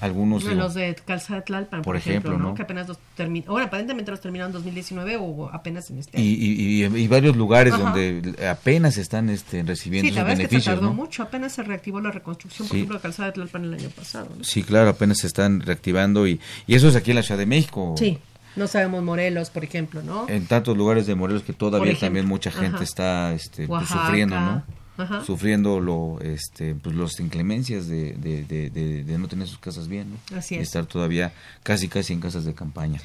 algunos de los de Calzada Tlalpan, por, por ejemplo, ejemplo, ¿no? Que apenas los terminaron, ahora aparentemente los terminaron en 2019 o apenas en este año. Y, y, y, y varios lugares Ajá. donde apenas están este, recibiendo sí, la esos verdad beneficios. Es que se tardó ¿no? mucho, apenas se reactivó la reconstrucción, por Sí. ejemplo, de Calzada de Tlalpan el año pasado. ¿no? Sí, claro, apenas se están reactivando y, y eso es aquí en la Ciudad de México. Sí, no sabemos Morelos, por ejemplo, ¿no? En tantos lugares de Morelos que todavía también mucha gente ajá. está este, pues, sufriendo, ¿no? Ajá. sufriendo lo, este, pues, las inclemencias de, de, de, de, de no tener sus casas bien, ¿no? Así Y es. estar todavía casi casi en casas de campaña.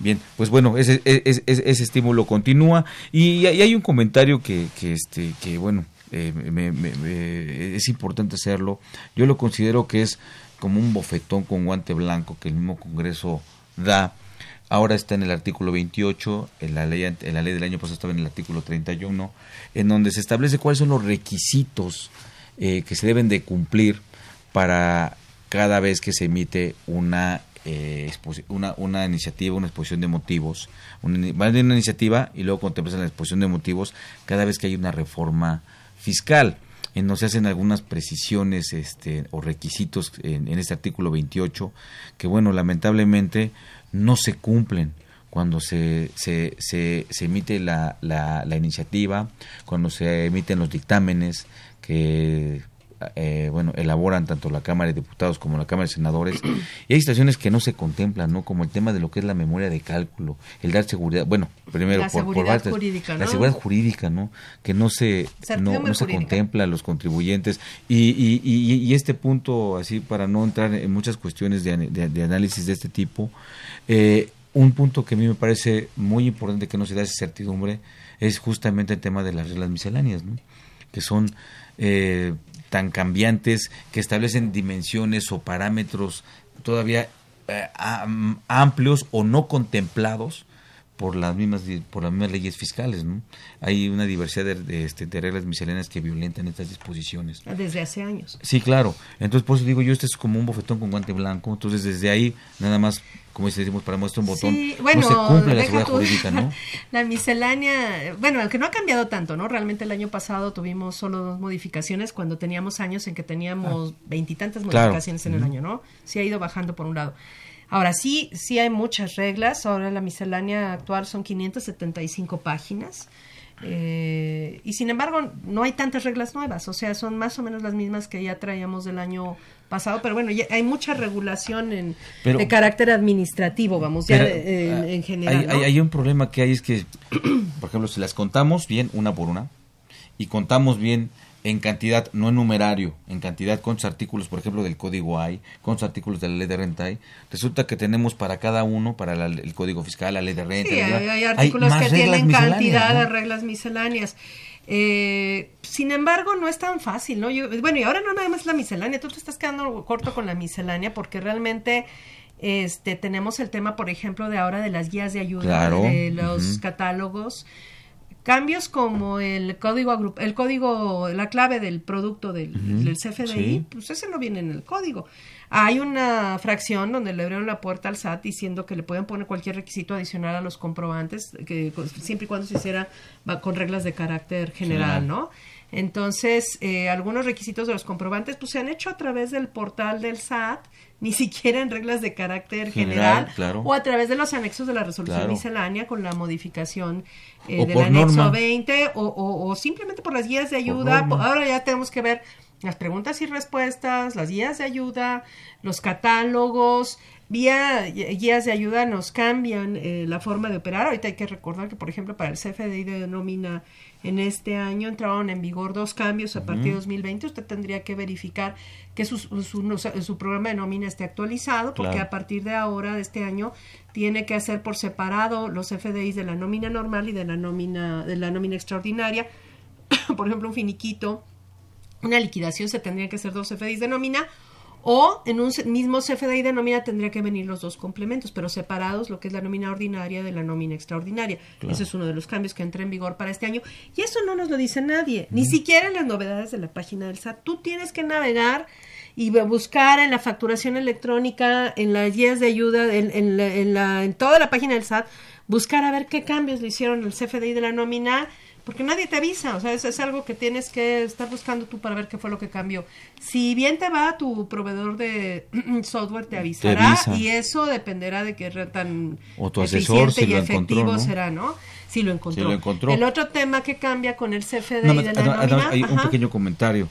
Bien, pues bueno, ese, ese, ese, ese estímulo continúa y, y hay un comentario que, que, este, que bueno, eh, me, me, me, es importante hacerlo. Yo lo considero que es como un bofetón con guante blanco que el mismo Congreso da. Ahora está en el artículo 28, en la ley, en la ley del año pasado estaba en el artículo 31, en donde se establece cuáles son los requisitos eh, que se deben de cumplir para cada vez que se emite una eh, una, una iniciativa, una exposición de motivos, una, una iniciativa y luego contemplas la exposición de motivos cada vez que hay una reforma fiscal. En donde se hacen algunas precisiones este, o requisitos en, en, este artículo 28 que, bueno, lamentablemente no se cumplen cuando se, se, se, se emite la, la, la, iniciativa, cuando se emiten los dictámenes que eh, bueno, elaboran tanto la Cámara de Diputados como la Cámara de Senadores. Y hay situaciones que no se contemplan, ¿no? Como el tema de lo que es la memoria de cálculo, el dar seguridad, bueno, primero la por, seguridad por jurídica, ¿no? la seguridad jurídica, ¿no? Que no se, no, no, se contempla a los contribuyentes. Y, y, y, y, este punto, así para no entrar en muchas cuestiones de, de, de análisis de este tipo, eh, un punto que a mí me parece muy importante que no se da esa certidumbre es justamente el tema de las reglas misceláneas, ¿no? Que son... Eh, tan cambiantes que establecen dimensiones o parámetros todavía eh, amplios o no contemplados por las mismas por las mismas leyes fiscales ¿no? hay una diversidad de, de, este, de, reglas misceláneas que violentan estas disposiciones. Desde hace años. Sí claro. Entonces por eso digo yo este es como un bofetón con guante blanco. Entonces desde ahí nada más como decimos para muestra un botón sí, bueno, no se cumple la seguridad jurídica no <laughs> la miscelánea bueno aunque no ha cambiado tanto no realmente el año pasado tuvimos solo dos modificaciones cuando teníamos años en que teníamos veintitantas ah, modificaciones claro. en el año no sí ha ido bajando por un lado Ahora sí, sí hay muchas reglas. Ahora la miscelánea actual son 575 páginas. Eh, y sin embargo, no hay tantas reglas nuevas. O sea, son más o menos las mismas que ya traíamos del año pasado. Pero bueno, ya hay mucha regulación en, pero, de carácter administrativo, vamos, ya pero, en, en, general. Hay, ¿no? hay, hay un problema que hay: es que, <clears throat> por ejemplo, si las contamos bien una por una y contamos bien en cantidad, no en numerario, en cantidad, cuántos artículos, por ejemplo, del código hay, cuántos artículos de la ley de renta hay, resulta que tenemos para cada uno, para la, el código fiscal, la ley de renta, sí, hay, hay, artículos hay que tienen cantidad ¿no? de reglas misceláneas. Eh, sin embargo, no es tan fácil, ¿no? Yo, bueno, y ahora no nada más la miscelánea, tú te estás quedando corto con la miscelánea porque realmente este tenemos el tema, por ejemplo, de ahora de las guías de ayuda, claro. de los uh -huh. catálogos cambios como el código el código la clave del producto del, uh -huh. del CFDI sí. pues ese no viene en el código Hay una fracción donde le abrieron la puerta al SAT diciendo que le pueden poner cualquier requisito adicional a los comprobantes, que siempre y cuando se hiciera con reglas de carácter general, ¿no? Entonces, eh, algunos requisitos de los comprobantes pues se han hecho a través del portal del SAT, ni siquiera en reglas de carácter general, o a través de los anexos de la resolución miscelánea con la modificación eh, del anexo 20 o, simplemente por las guías de ayuda. Ahora ya tenemos que ver las preguntas y respuestas, las guías de ayuda, los catálogos, vía guías de ayuda nos cambian eh, la forma de operar. Ahorita hay que recordar que, por ejemplo, para el CFDI de nómina en este año entraron en vigor dos cambios a partir de 2020. Usted tendría que verificar que su, su, programa de nómina esté actualizado, porque a partir de ahora, de este año, tiene que hacer por separado los FDIs de la nómina normal y de la nómina, de la nómina extraordinaria. <coughs> por ejemplo, un finiquito una liquidación se tendría que hacer dos CFDIs de nómina o en un mismo CFDI de nómina tendría que venir los dos complementos, pero separados lo que es la nómina ordinaria de la nómina extraordinaria. Ese es uno de los cambios que entra en vigor para este año. Y eso no nos lo dice nadie, ni siquiera en las novedades de la página del SAT. Tú tienes que navegar y buscar en la facturación electrónica, en las guías de ayuda, en, en, la, en toda la página del SAT, buscar a ver qué cambios le hicieron el CFDI de la nómina porque nadie te avisa, o sea, eso es algo que tienes que estar buscando tú para ver qué fue lo que cambió. Si bien te va, tu proveedor de <clears throat> software te avisará y eso dependerá de qué tan o tu asesor, si y efectivo será, ¿no? Si lo, encontró. El otro tema que cambia con el CFDI de la hay un pequeño comentario.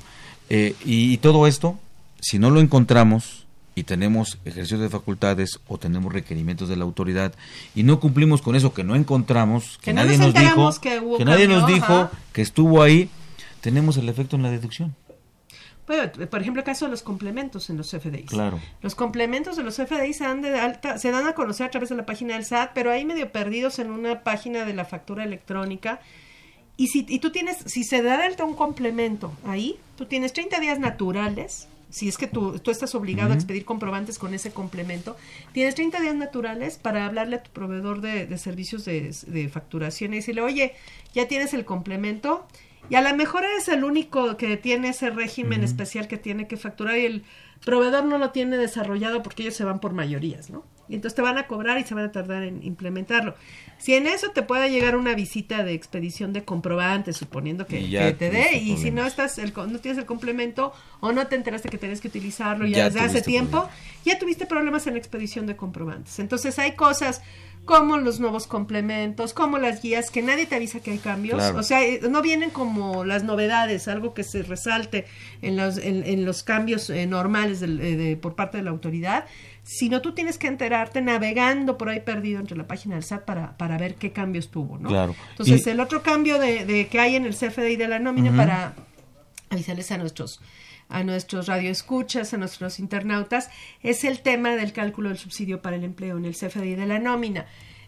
Eh, y todo esto, si no lo encontramos, y tenemos ejercicio de facultades o tenemos requerimientos de la autoridad y no cumplimos con eso que no encontramos, que, nadie nos, dijo, que, nadie nos dijo que estuvo ahí, tenemos el efecto en la deducción. Bueno, por ejemplo, el caso de los complementos en los FDIs. Claro. Los complementos de los FDIs se dan, de alta, se dan a conocer a través de la página del SAT, pero ahí medio perdidos en una página de la factura electrónica. Y si y tú tienes, si se da de alta un complemento ahí, tú tienes 30 días naturales si es que tú, tú estás obligado a expedir comprobantes con ese complemento, tienes 30 días naturales para hablarle a tu proveedor de, servicios de, facturación y decirle, oye, ya tienes el complemento y a lo mejor eres el único que tiene ese régimen especial que tiene que facturar y el proveedor no lo tiene desarrollado porque ellos se van por mayorías, ¿no? Y entonces te van a cobrar y se van a tardar en implementarlo. Si en eso te puede llegar una visita de expedición de comprobantes, suponiendo que, te dé, y si no estás el, no tienes el complemento o no te enteraste que tienes que utilizarlo ya, desde hace tiempo, ya tuviste problemas en la expedición de comprobantes. Entonces hay cosas como los nuevos complementos, como las guías, que nadie te avisa que hay cambios. O sea, eh, no vienen como las novedades, algo que se resalte en los, en, los cambios eh, normales eh, por parte de la autoridad, sino tú tienes que enterarte navegando por ahí perdido entre la página del SAT para, para ver qué cambios tuvo, ¿no? Claro. Entonces, el otro cambio de, de, que hay en el CFDI de la nómina para avisarles a nuestros a nuestros radioescuchas, a nuestros internautas, es el tema del cálculo del subsidio para el empleo en el CFDI de la nómina.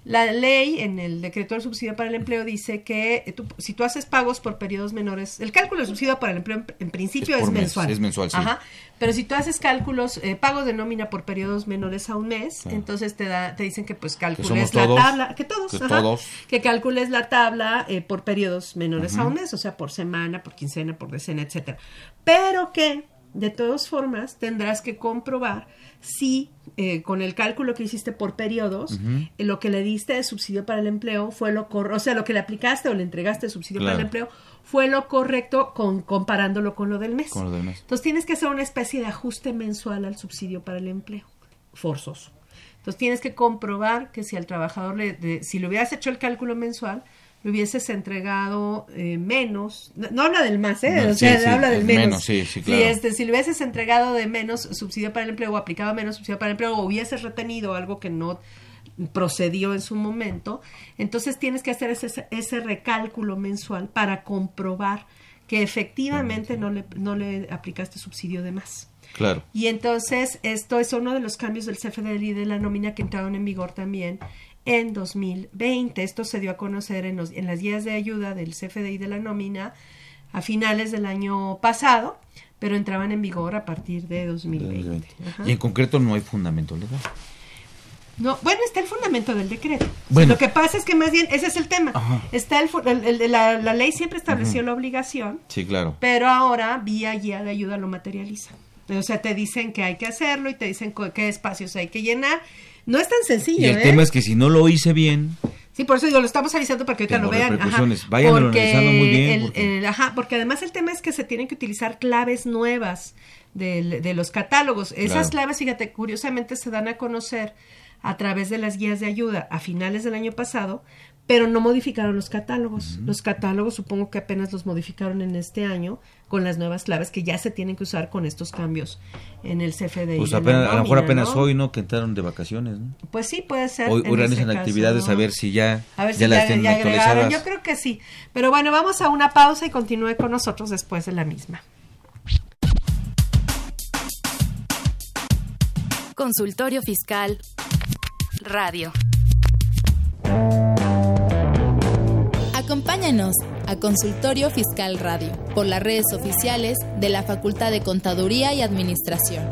La ley en el decreto del subsidio para el empleo dice que eh, si tú haces pagos por periodos menores, el cálculo del subsidio para el empleo en, principio es, mensual. es mensual, sí. Ajá. Pero si tú haces cálculos, eh, pagos de nómina por periodos menores a un mes, entonces te da, te dicen que pues calcules la tabla, que todos, que, todos. que calcules la tabla eh, por periodos menores a un mes, o sea, por semana, por quincena, por decena, etcétera. Pero que de todas formas tendrás que comprobar si eh, con el cálculo que hiciste por periodos, lo que le diste de subsidio para el empleo fue lo correcto, o sea, lo que le aplicaste o le entregaste de subsidio para el empleo fue lo correcto con, comparándolo con lo del mes. Entonces tienes que hacer una especie de ajuste mensual al subsidio para el empleo, forzoso. Entonces tienes que comprobar que si al trabajador le, si le hubieras hecho el cálculo mensual, le hubieses entregado eh, menos, no, habla del más, ¿eh? o sea, habla del menos. sí, sí, claro. si, este, si le hubieses entregado de menos subsidio para el empleo o aplicado menos subsidio para el empleo o hubieses retenido algo que no procedió en su momento, entonces tienes que hacer ese, ese recálculo mensual para comprobar que efectivamente no le, no le aplicaste subsidio de más. Claro. Y entonces esto es uno de los cambios del CFDI de la nómina que entraron en vigor también en 2020. Esto se dio a conocer en, los, en las guías de ayuda del CFDI de la nómina a finales del año pasado, pero entraban en vigor a partir de 2020. Y en concreto no hay fundamento legal. No, bueno, está el fundamento del decreto. Lo que pasa es que más bien, ese es el tema. Está el, la, la, ley siempre estableció la obligación. Sí, claro. Pero ahora, vía guía de ayuda, lo materializa. O sea, te dicen que hay que hacerlo y te dicen qué espacios hay que llenar. No es tan sencillo, Y el ¿eh? tema es que si no lo hice bien, Sí, por eso digo, lo estamos avisando para que ahorita lo vean. Ajá. Váyanlo porque analizando muy bien, porque- el- ajá, porque además el tema es que se tienen que utilizar claves nuevas de los catálogos. Esas claves, fíjate, curiosamente se dan a conocer a través de las guías de ayuda a finales del año pasado, pero no modificaron los catálogos. Los catálogos supongo que apenas los modificaron en este año con las nuevas claves que ya se tienen que usar con estos cambios en el CFDI. pues apenas, a lo mejor apenas ¿no? hoy, ¿no? Que entraron de vacaciones, ¿no? Pues sí, puede ser. Hoy organizan caso, actividades a ver si ya, A ver si ya ya, las tienen ya actualizadas. Yo creo que sí. Pero bueno, vamos a una pausa y continúe con nosotros después de la misma. Consultorio Fiscal Radio. A Consultorio Fiscal Radio por las redes oficiales de la Facultad de Contaduría y Administración.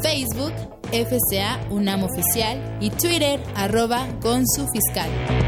Facebook, FCA UNAM Oficial y Twitter, arroba Fiscal.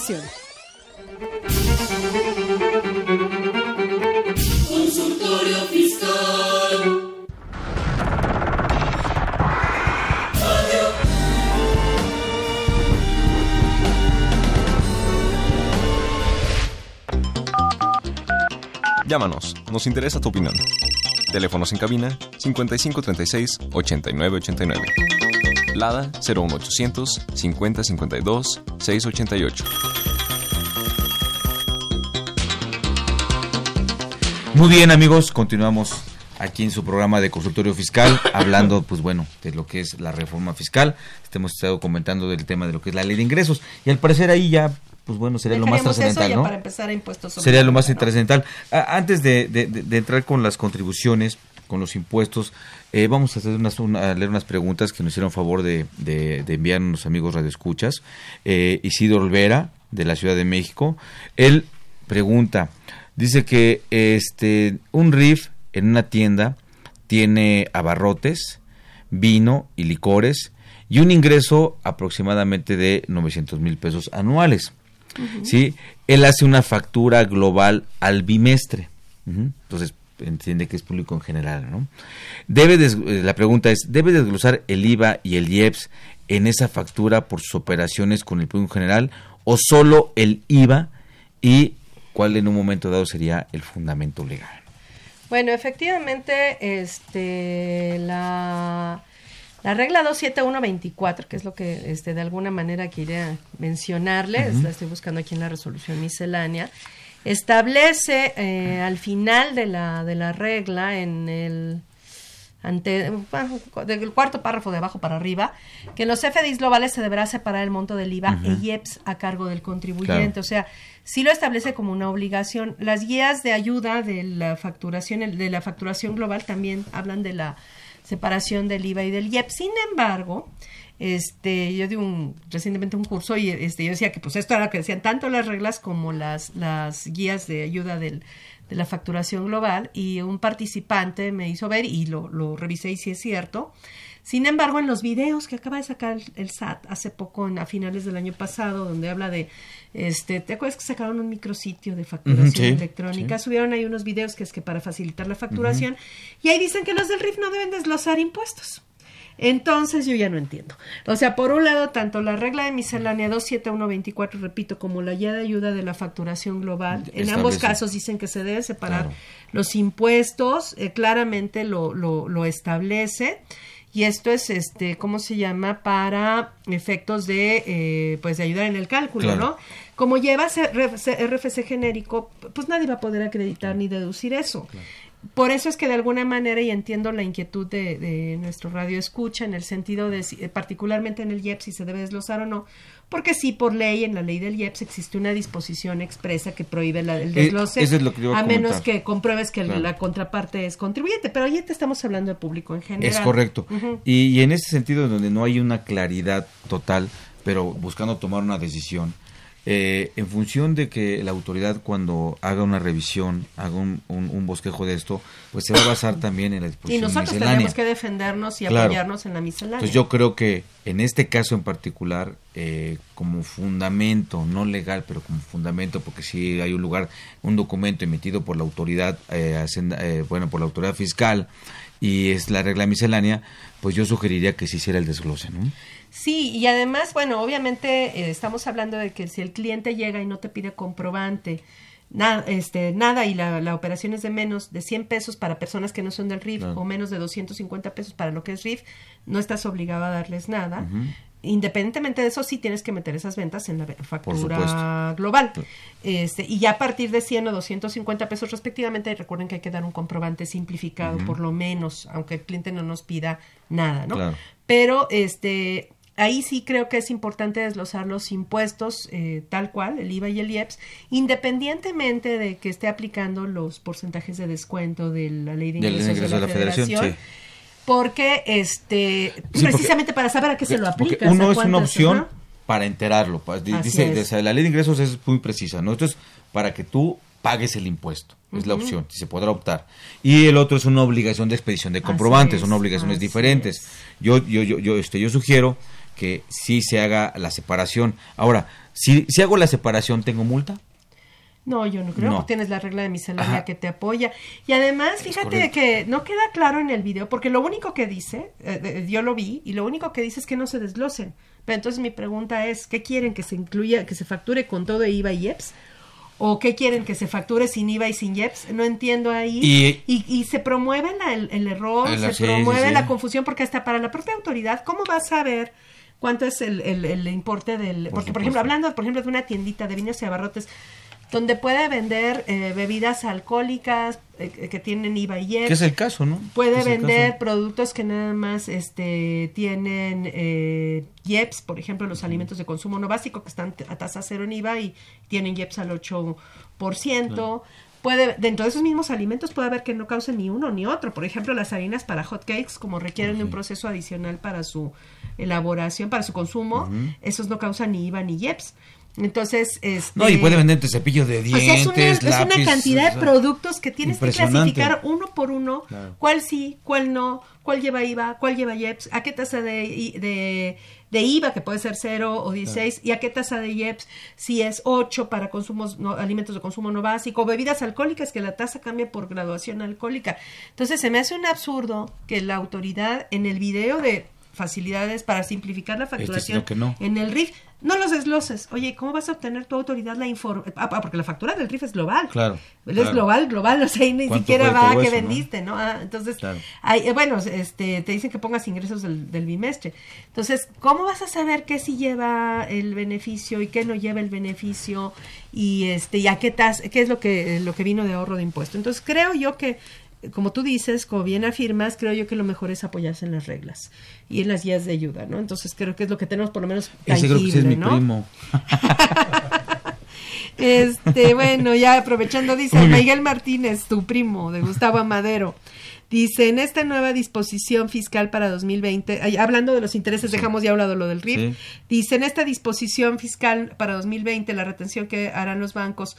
Consultorio Fiscal. Llámanos, nos interesa tu opinión. Teléfonos en cabina 5536 8989. Lada 01800 5052 688. Muy bien, amigos, continuamos aquí en su programa de consultorio fiscal, hablando, pues bueno, de lo que es la reforma fiscal. Hemos estado comentando del tema de lo que es la ley de ingresos. Y al parecer ahí ya, pues bueno, sería lo más trascendental, ¿no? para empezar a impuestos sobre Sería lo más ¿no? trascendental. Antes de- de- de entrar con las contribuciones, con los impuestos, eh, vamos a hacer unas, una- a leer unas preguntas que nos hicieron favor de, de, de enviar unos amigos radioescuchas. Eh, Isidro Olvera, de la Ciudad de México, él pregunta, dice que este un RIF en una tienda tiene abarrotes, vino y licores y un ingreso aproximadamente de 900 mil pesos anuales. ¿sí? Él hace una factura global al bimestre. Entonces, entiende que es público en general, ¿no? Debe des- eh, la pregunta es, ¿debe desglosar el IVA y el IEPS en esa factura por sus operaciones con el público en general o solo el IVA y cuál en un momento dado sería el fundamento legal? Bueno, efectivamente, este, la, la regla 27124, que es lo que este, de alguna manera quería mencionarles, la estoy buscando aquí en la resolución miscelánea, establece eh, al final de la, de la regla, en el ante bueno, del cuarto párrafo de abajo para arriba, que en los FDIs globales se deberá separar el monto del IVA Ujú. e IEPS a cargo del contribuyente. Claro. O sea, sí lo establece como una obligación. Las guías de ayuda de la facturación, de la facturación global también hablan de la separación del IVA y del IEPS. Sin embargo, este, yo di un, recientemente un curso y este, yo decía que pues esto era lo que decían tanto las reglas como las, las guías de ayuda del, de la facturación global y un participante me hizo ver y lo, lo revisé y sí es cierto. Sin embargo, en los videos que acaba de sacar el, el SAT hace poco, en, a finales del año pasado, donde habla de, este, ¿te acuerdas que sacaron un micrositio de facturación sí, electrónica? sí. Subieron ahí unos videos que es que para facilitar la facturación y ahí dicen que los del RIF no deben desglosar impuestos. Entonces yo ya no entiendo. O sea, por un lado, tanto la regla de miscelánea 27124, repito, como la guía de ayuda de la facturación global, en ambos casos dicen que se debe separar Claro. los impuestos, eh, claramente lo, lo, lo establece. Y esto es, este, ¿cómo se llama? Para efectos de, eh, pues, de ayudar en el cálculo, Claro. ¿no? Como lleva RFC genérico, pues nadie va a poder acreditar ni deducir eso. Por eso es que de alguna manera, y entiendo la inquietud de, de nuestro radio escucha, en el sentido de, si, particularmente en el IEPS, si se debe desglosar o no, porque sí, por ley, en la ley del IEPS existe una disposición expresa que prohíbe la, el desglose, es lo que a, a menos que compruebes que claro. la contraparte es contribuyente, pero ahí te estamos hablando de público en general. Es correcto. Uh -huh. y, y en ese sentido, donde no hay una claridad total, pero buscando tomar una decisión, eh, en función de que la autoridad cuando haga una revisión, haga un, un, un, bosquejo de esto, pues se va a basar <coughs> también en la disposición Y nosotros miscelánea. tenemos que defendernos y Claro. apoyarnos en la miscelánea. Entonces yo creo que en este caso en particular, eh, como fundamento, no legal, pero como fundamento, porque sí hay un lugar, un documento emitido por la autoridad, eh, hacenda- eh, bueno, por la autoridad fiscal, y es la regla miscelánea, pues yo sugeriría que se hiciera el desglose, ¿no? Sí, y además, bueno, obviamente eh, estamos hablando de que si el cliente llega y no te pide comprobante, nada, este, nada y la, la operación es de menos de 100 pesos para personas que no son del RIF o menos de 250 pesos para lo que es RIF, no estás obligado a darles nada. Independientemente de eso, sí tienes que meter esas ventas en la factura global. Este, y ya a partir de 100 o 250 pesos respectivamente, recuerden que hay que dar un comprobante simplificado, por lo menos, aunque el cliente no nos pida nada, ¿no? Claro. Pero este ahí sí creo que es importante desglosar los impuestos eh, tal cual, el IVA y el IEPS, independientemente de que esté aplicando los porcentajes de descuento de la ley de ingresos, ingreso de la, federación. sí. Porque este Sí, porque- precisamente para saber a qué se lo aplica. uno o es una opción para enterarlo. pues, dice, la ley de ingresos es muy precisa, ¿no? Esto es para que tú pagues el impuesto. Es la opción, si se podrá optar. Y el otro es una obligación de expedición de comprobantes, es, son obligaciones diferentes. Yo, yo, yo, yo, este, yo sugiero que sí se haga la separación. Ahora, si, si hago la separación, ¿tengo multa? No, yo no creo, No. tienes la regla de miscelánea Ajá. que te apoya. Y además, fíjate que no queda claro en el video, porque lo único que dice, eh, yo lo vi, y lo único que dice es que no se desglosen. Pero entonces mi pregunta es, ¿qué quieren que se incluya, que se facture con todo IVA y IEPS? ¿O qué quieren que se facture sin IVA y sin IEPS? No entiendo ahí. Y- y, y se promueve la- el, el error, El- se sí, sí, promueve sí. la confusión, porque hasta para la propia autoridad, ¿cómo va a saber cuánto es el, el- el importe del...? Por porque, por ejemplo, hablando, por ejemplo, de una tiendita de vinos y abarrotes, donde puede vender eh, bebidas alcohólicas eh, que tienen IVA y IEPS. Que es el caso, ¿no? Puede vender productos que nada más este, tienen eh, IEPS, por ejemplo, los alimentos de consumo no básico que están a tasa cero en IVA y tienen IEPS al 8%. Puede, dentro de esos mismos alimentos puede haber que no causen ni uno ni otro. Por ejemplo, las harinas para hot cakes, como requieren de un proceso adicional para su elaboración, para su consumo, esos no causan ni IVA ni IEPS. Entonces, este, No, y puede venderte cepillo de o dientes, sea, es una, es una cantidad o de productos que tienes que clasificar uno por uno, Claro. cuál sí, cuál no, cuál lleva IVA, cuál lleva IEPS, a qué tasa de, de, de IVA, que puede ser 0 o 16, y a qué tasa de IEPS, si es 8 para consumos no, alimentos de consumo no básico, bebidas alcohólicas, que la tasa cambia por graduación alcohólica. Entonces, se me hace un absurdo que la autoridad en el video de facilidades para simplificar la facturación Este, que no. en el RIF, no los desgloses. Oye, ¿cómo vas a obtener tu autoridad la información? Ah, ah, porque la factura del RIF es global. Claro, Es claro. global, global, o sea, ni ¿Cuánto siquiera va a que eso, vendiste, ¿no? Ah, entonces, Claro. hay, eh, bueno, este, te dicen que pongas ingresos del, del bimestre. Entonces, ¿cómo vas a saber qué sí lleva el beneficio y qué no lleva el beneficio y este y a qué tas qué es lo que lo que vino de ahorro de impuesto? Entonces, creo yo que como tú dices, como bien afirmas, creo yo que lo mejor es apoyarse en las reglas y en las guías de ayuda, ¿no? Entonces creo que es lo que tenemos por lo menos Ese creo que sí es mi tangible, ¿no? primo. <laughs> Este, bueno, ya aprovechando, dice Miguel Martínez, tu primo de Gustavo Amadero. Dice, en esta nueva disposición fiscal para 2020, ay, hablando de los intereses, dejamos ya a un lado lo del RIF, Sí. dice, en esta disposición fiscal para 2020, la retención que harán los bancos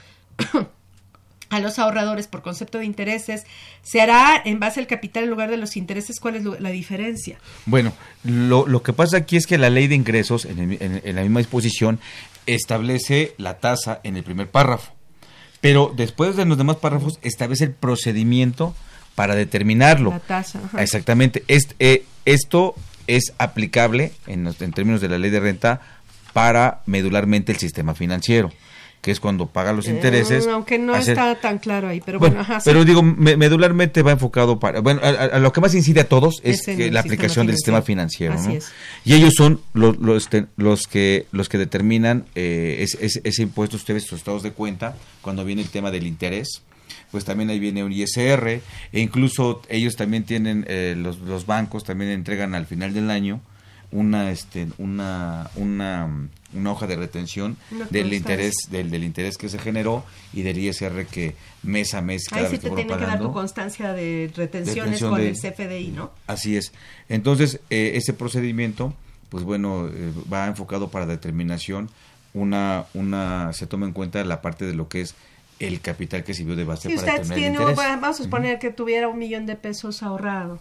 a los ahorradores por concepto de intereses se hará en base al capital en lugar de los intereses. ¿Cuál es lo- la diferencia? Bueno, lo, lo que pasa aquí es que la ley de ingresos, en, el- en- en la misma disposición, establece la tasa en el primer párrafo. Pero después de los demás párrafos, establece el procedimiento para determinarlo. La tasa. ajá. Exactamente. Est- eh, esto es aplicable en términos de la ley de renta para medularmente el sistema financiero, que es cuando paga los intereses. Eh, aunque no hacer- está tan claro ahí, pero bueno, bueno, ajá, sí. pero digo, me- medularmente va enfocado para, bueno, a, lo que más incide a todos es, que la aplicación del sistema financiero. Así ¿no? es. Y ellos son los, los, te- los que los que determinan eh, es- es- ese impuesto, ustedes sus estados de cuenta, cuando viene el tema del interés. pues también ahí viene un ISR, e incluso ellos también tienen, eh, los, los bancos también entregan al final del año una este una una, una hoja de retención del interés del, del interés que se generó y del ISR que mes a mes cada Ahí sí te tiene que dar tu constancia de retenciones con de- el CFDI, ¿no? Así es. Entonces, eh, ese procedimiento, pues bueno, eh, va enfocado para determinación. Una, una, se toma en cuenta la parte de lo que es el capital que sirvió de base Si para usted el interés. vamos a suponer que tuviera un millón de pesos ahorrado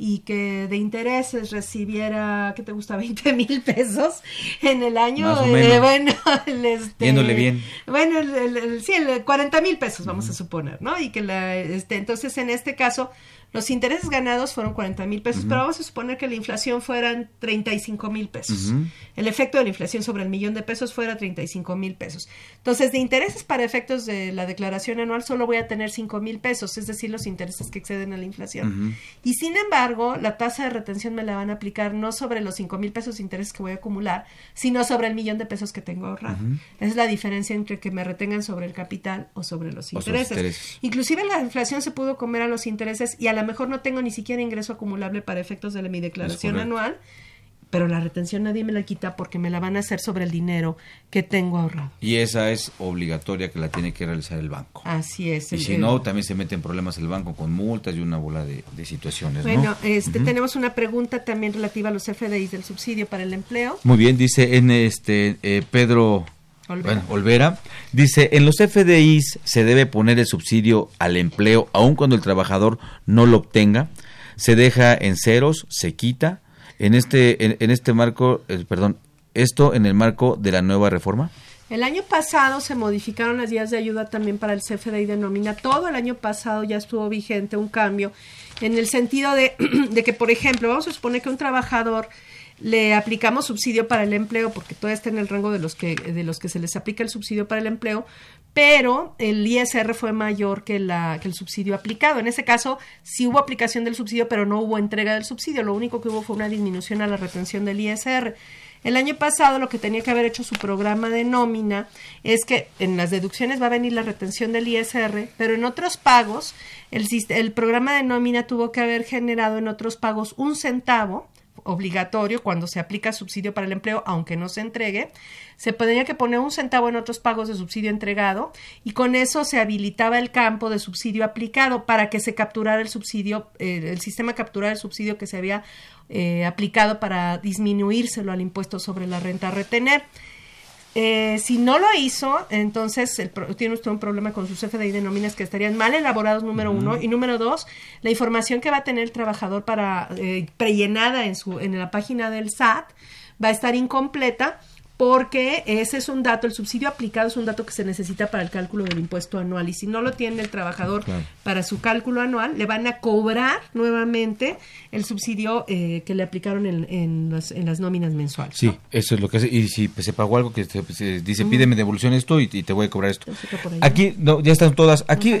y que de intereses recibiera, ¿qué te gusta? <laughs> 20 mil pesos en el año. Eh, bueno, <laughs> el, este, Yéndole bien. Bueno, el, el- el- sí, el 40 mil pesos, vamos a suponer, ¿no? Y que la, este, entonces en este caso, los intereses ganados fueron 40 mil pesos, pero vamos a suponer que la inflación fueran 35 mil pesos. El efecto de la inflación sobre el millón de pesos fuera 35 mil pesos. Entonces, de intereses para efectos de la declaración anual solo voy a tener 5 mil pesos, es decir, los intereses que exceden a la inflación. Y sin embargo, la tasa de retención me la van a aplicar no sobre los 5 mil pesos de intereses que voy a acumular, sino sobre el millón de pesos que tengo ahorrado. Ujú. Es la diferencia entre que me retengan sobre el capital o sobre los sobre intereses. Inclusive la inflación se pudo comer a los intereses y a lo mejor no tengo ni siquiera ingreso acumulable para efectos de la- mi declaración anual, pero la retención nadie me la quita porque me la van a hacer sobre el dinero que tengo ahorrado. Y esa es obligatoria que la tiene que realizar el banco. Así es. Y si el- no, también se mete en problemas el banco con multas y una bola de, de situaciones. ¿no? Bueno, este, tenemos una pregunta también relativa a los FDIs del subsidio para el empleo. Muy bien, dice en este eh, Pedro Olvera. bueno, Olvera, dice, en los FDIs se debe poner el subsidio al empleo aun cuando el trabajador no lo obtenga, se deja en ceros, se quita, en este, en, en este marco, eh, perdón, esto en el marco de la nueva reforma. El año pasado se modificaron las guías de ayuda también para el CFDI de nómina. Todo el año pasado ya estuvo vigente un cambio en el sentido de, <clears throat> de que, por ejemplo, vamos a suponer que un trabajador le aplicamos subsidio para el empleo porque todavía está en el rango de los que de los que se les aplica el subsidio para el empleo, pero el ISR fue mayor que la que el subsidio aplicado. En ese caso sí hubo aplicación del subsidio, pero no hubo entrega del subsidio. Lo único que hubo fue una disminución a la retención del ISR. El año pasado lo que tenía que haber hecho su programa de nómina es que en las deducciones va a venir la retención del ISR, pero en otros pagos el, el programa de nómina tuvo que haber generado en otros pagos un centavo obligatorio cuando se aplica subsidio para el empleo, aunque no se entregue, se tenía que poner un centavo en otros pagos de subsidio entregado y con eso se habilitaba el campo de subsidio aplicado para que se capturara el subsidio, el sistema capturara el subsidio que se había eh, aplicado para disminuírselo al impuesto sobre la renta a retener. Eh, si no lo hizo, entonces el pro- tiene usted un problema con sus FDI de nóminas que estarían mal elaborados, número uno. Y número dos, la información que va a tener el trabajador para eh, prellenada en, su, en la página del SAT va a estar incompleta porque ese es un dato, el subsidio aplicado es un dato que se necesita para el cálculo del impuesto anual y si no lo tiene el trabajador Claro. para su cálculo anual, le van a cobrar nuevamente el subsidio eh, que le aplicaron en, en las, en las nóminas mensuales. Sí, eso es lo que hace. Y si se pagó algo que se, se dice, pídeme devolución esto y, y te voy a cobrar esto. Ahí, Aquí, no, ya están todas. Aquí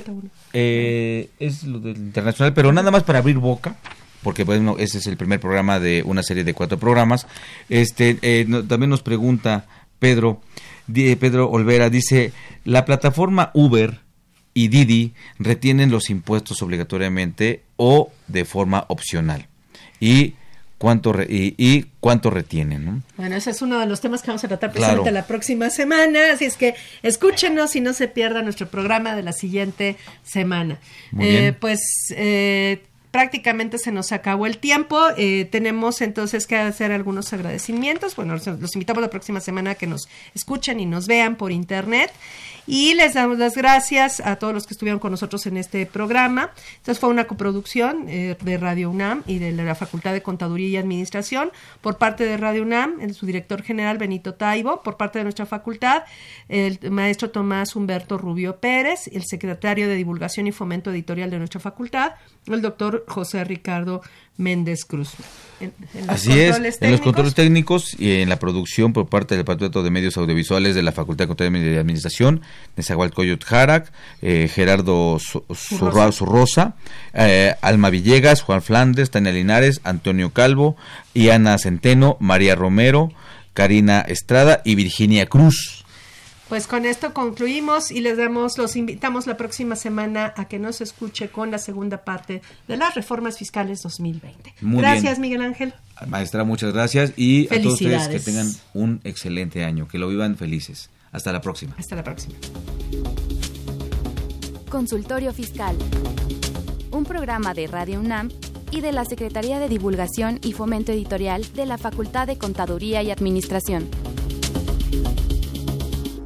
eh, es lo del internacional, pero nada más para abrir boca, porque bueno, ese es el primer programa de una serie de cuatro programas. Este, eh, no- también nos pregunta Pedro, di- Pedro Olvera, dice, la plataforma Uber y Didi retienen los impuestos obligatoriamente o de forma opcional. Y cuánto re- y, y cuánto retienen, ¿no? Bueno, ese es uno de los temas que vamos a tratar Claro. precisamente la próxima semana, así es que escúchenos y no se pierda nuestro programa de la siguiente semana. Muy Eh, bien. Pues eh, prácticamente se nos acabó el tiempo, eh, tenemos entonces que hacer algunos agradecimientos, bueno, los, los invitamos la próxima semana a que nos escuchen y nos vean por internet. Y les damos las gracias a todos los que estuvieron con nosotros en este programa. Entonces fue una coproducción eh, de Radio UNAM y de la Facultad de Contaduría y Administración por parte de Radio UNAM, el, su director general Benito Taibo, por parte de nuestra facultad, el maestro Tomás Humberto Rubio Pérez, el secretario de Divulgación y Fomento Editorial de nuestra facultad, el doctor José Ricardo Méndez Cruz. En- Así es, controles en los técnicos, controles técnicos y en la producción por parte del Departamento de Medios Audiovisuales de la Facultad de Contaduría y Administración, Nezahualcóyotl Jarac, eh, Gerardo Zurra- Zurrosa, eh, Alma Villegas, Juan Flandes, Tania Linares, Antonio Calvo, Iana Centeno, María Romero, Karina Estrada y Virginia Cruz. Pues con esto concluimos y les damos, los invitamos la próxima semana a que nos escuche con la segunda parte de las reformas fiscales 2020. Muy gracias, Miguel Ángel. Maestra, muchas gracias y a todos ustedes que tengan un excelente año, que lo vivan felices. Hasta la próxima. Hasta la próxima. Consultorio Fiscal. Un programa de Radio UNAM y de la Secretaría de Divulgación y Fomento Editorial de la Facultad de Contaduría y Administración.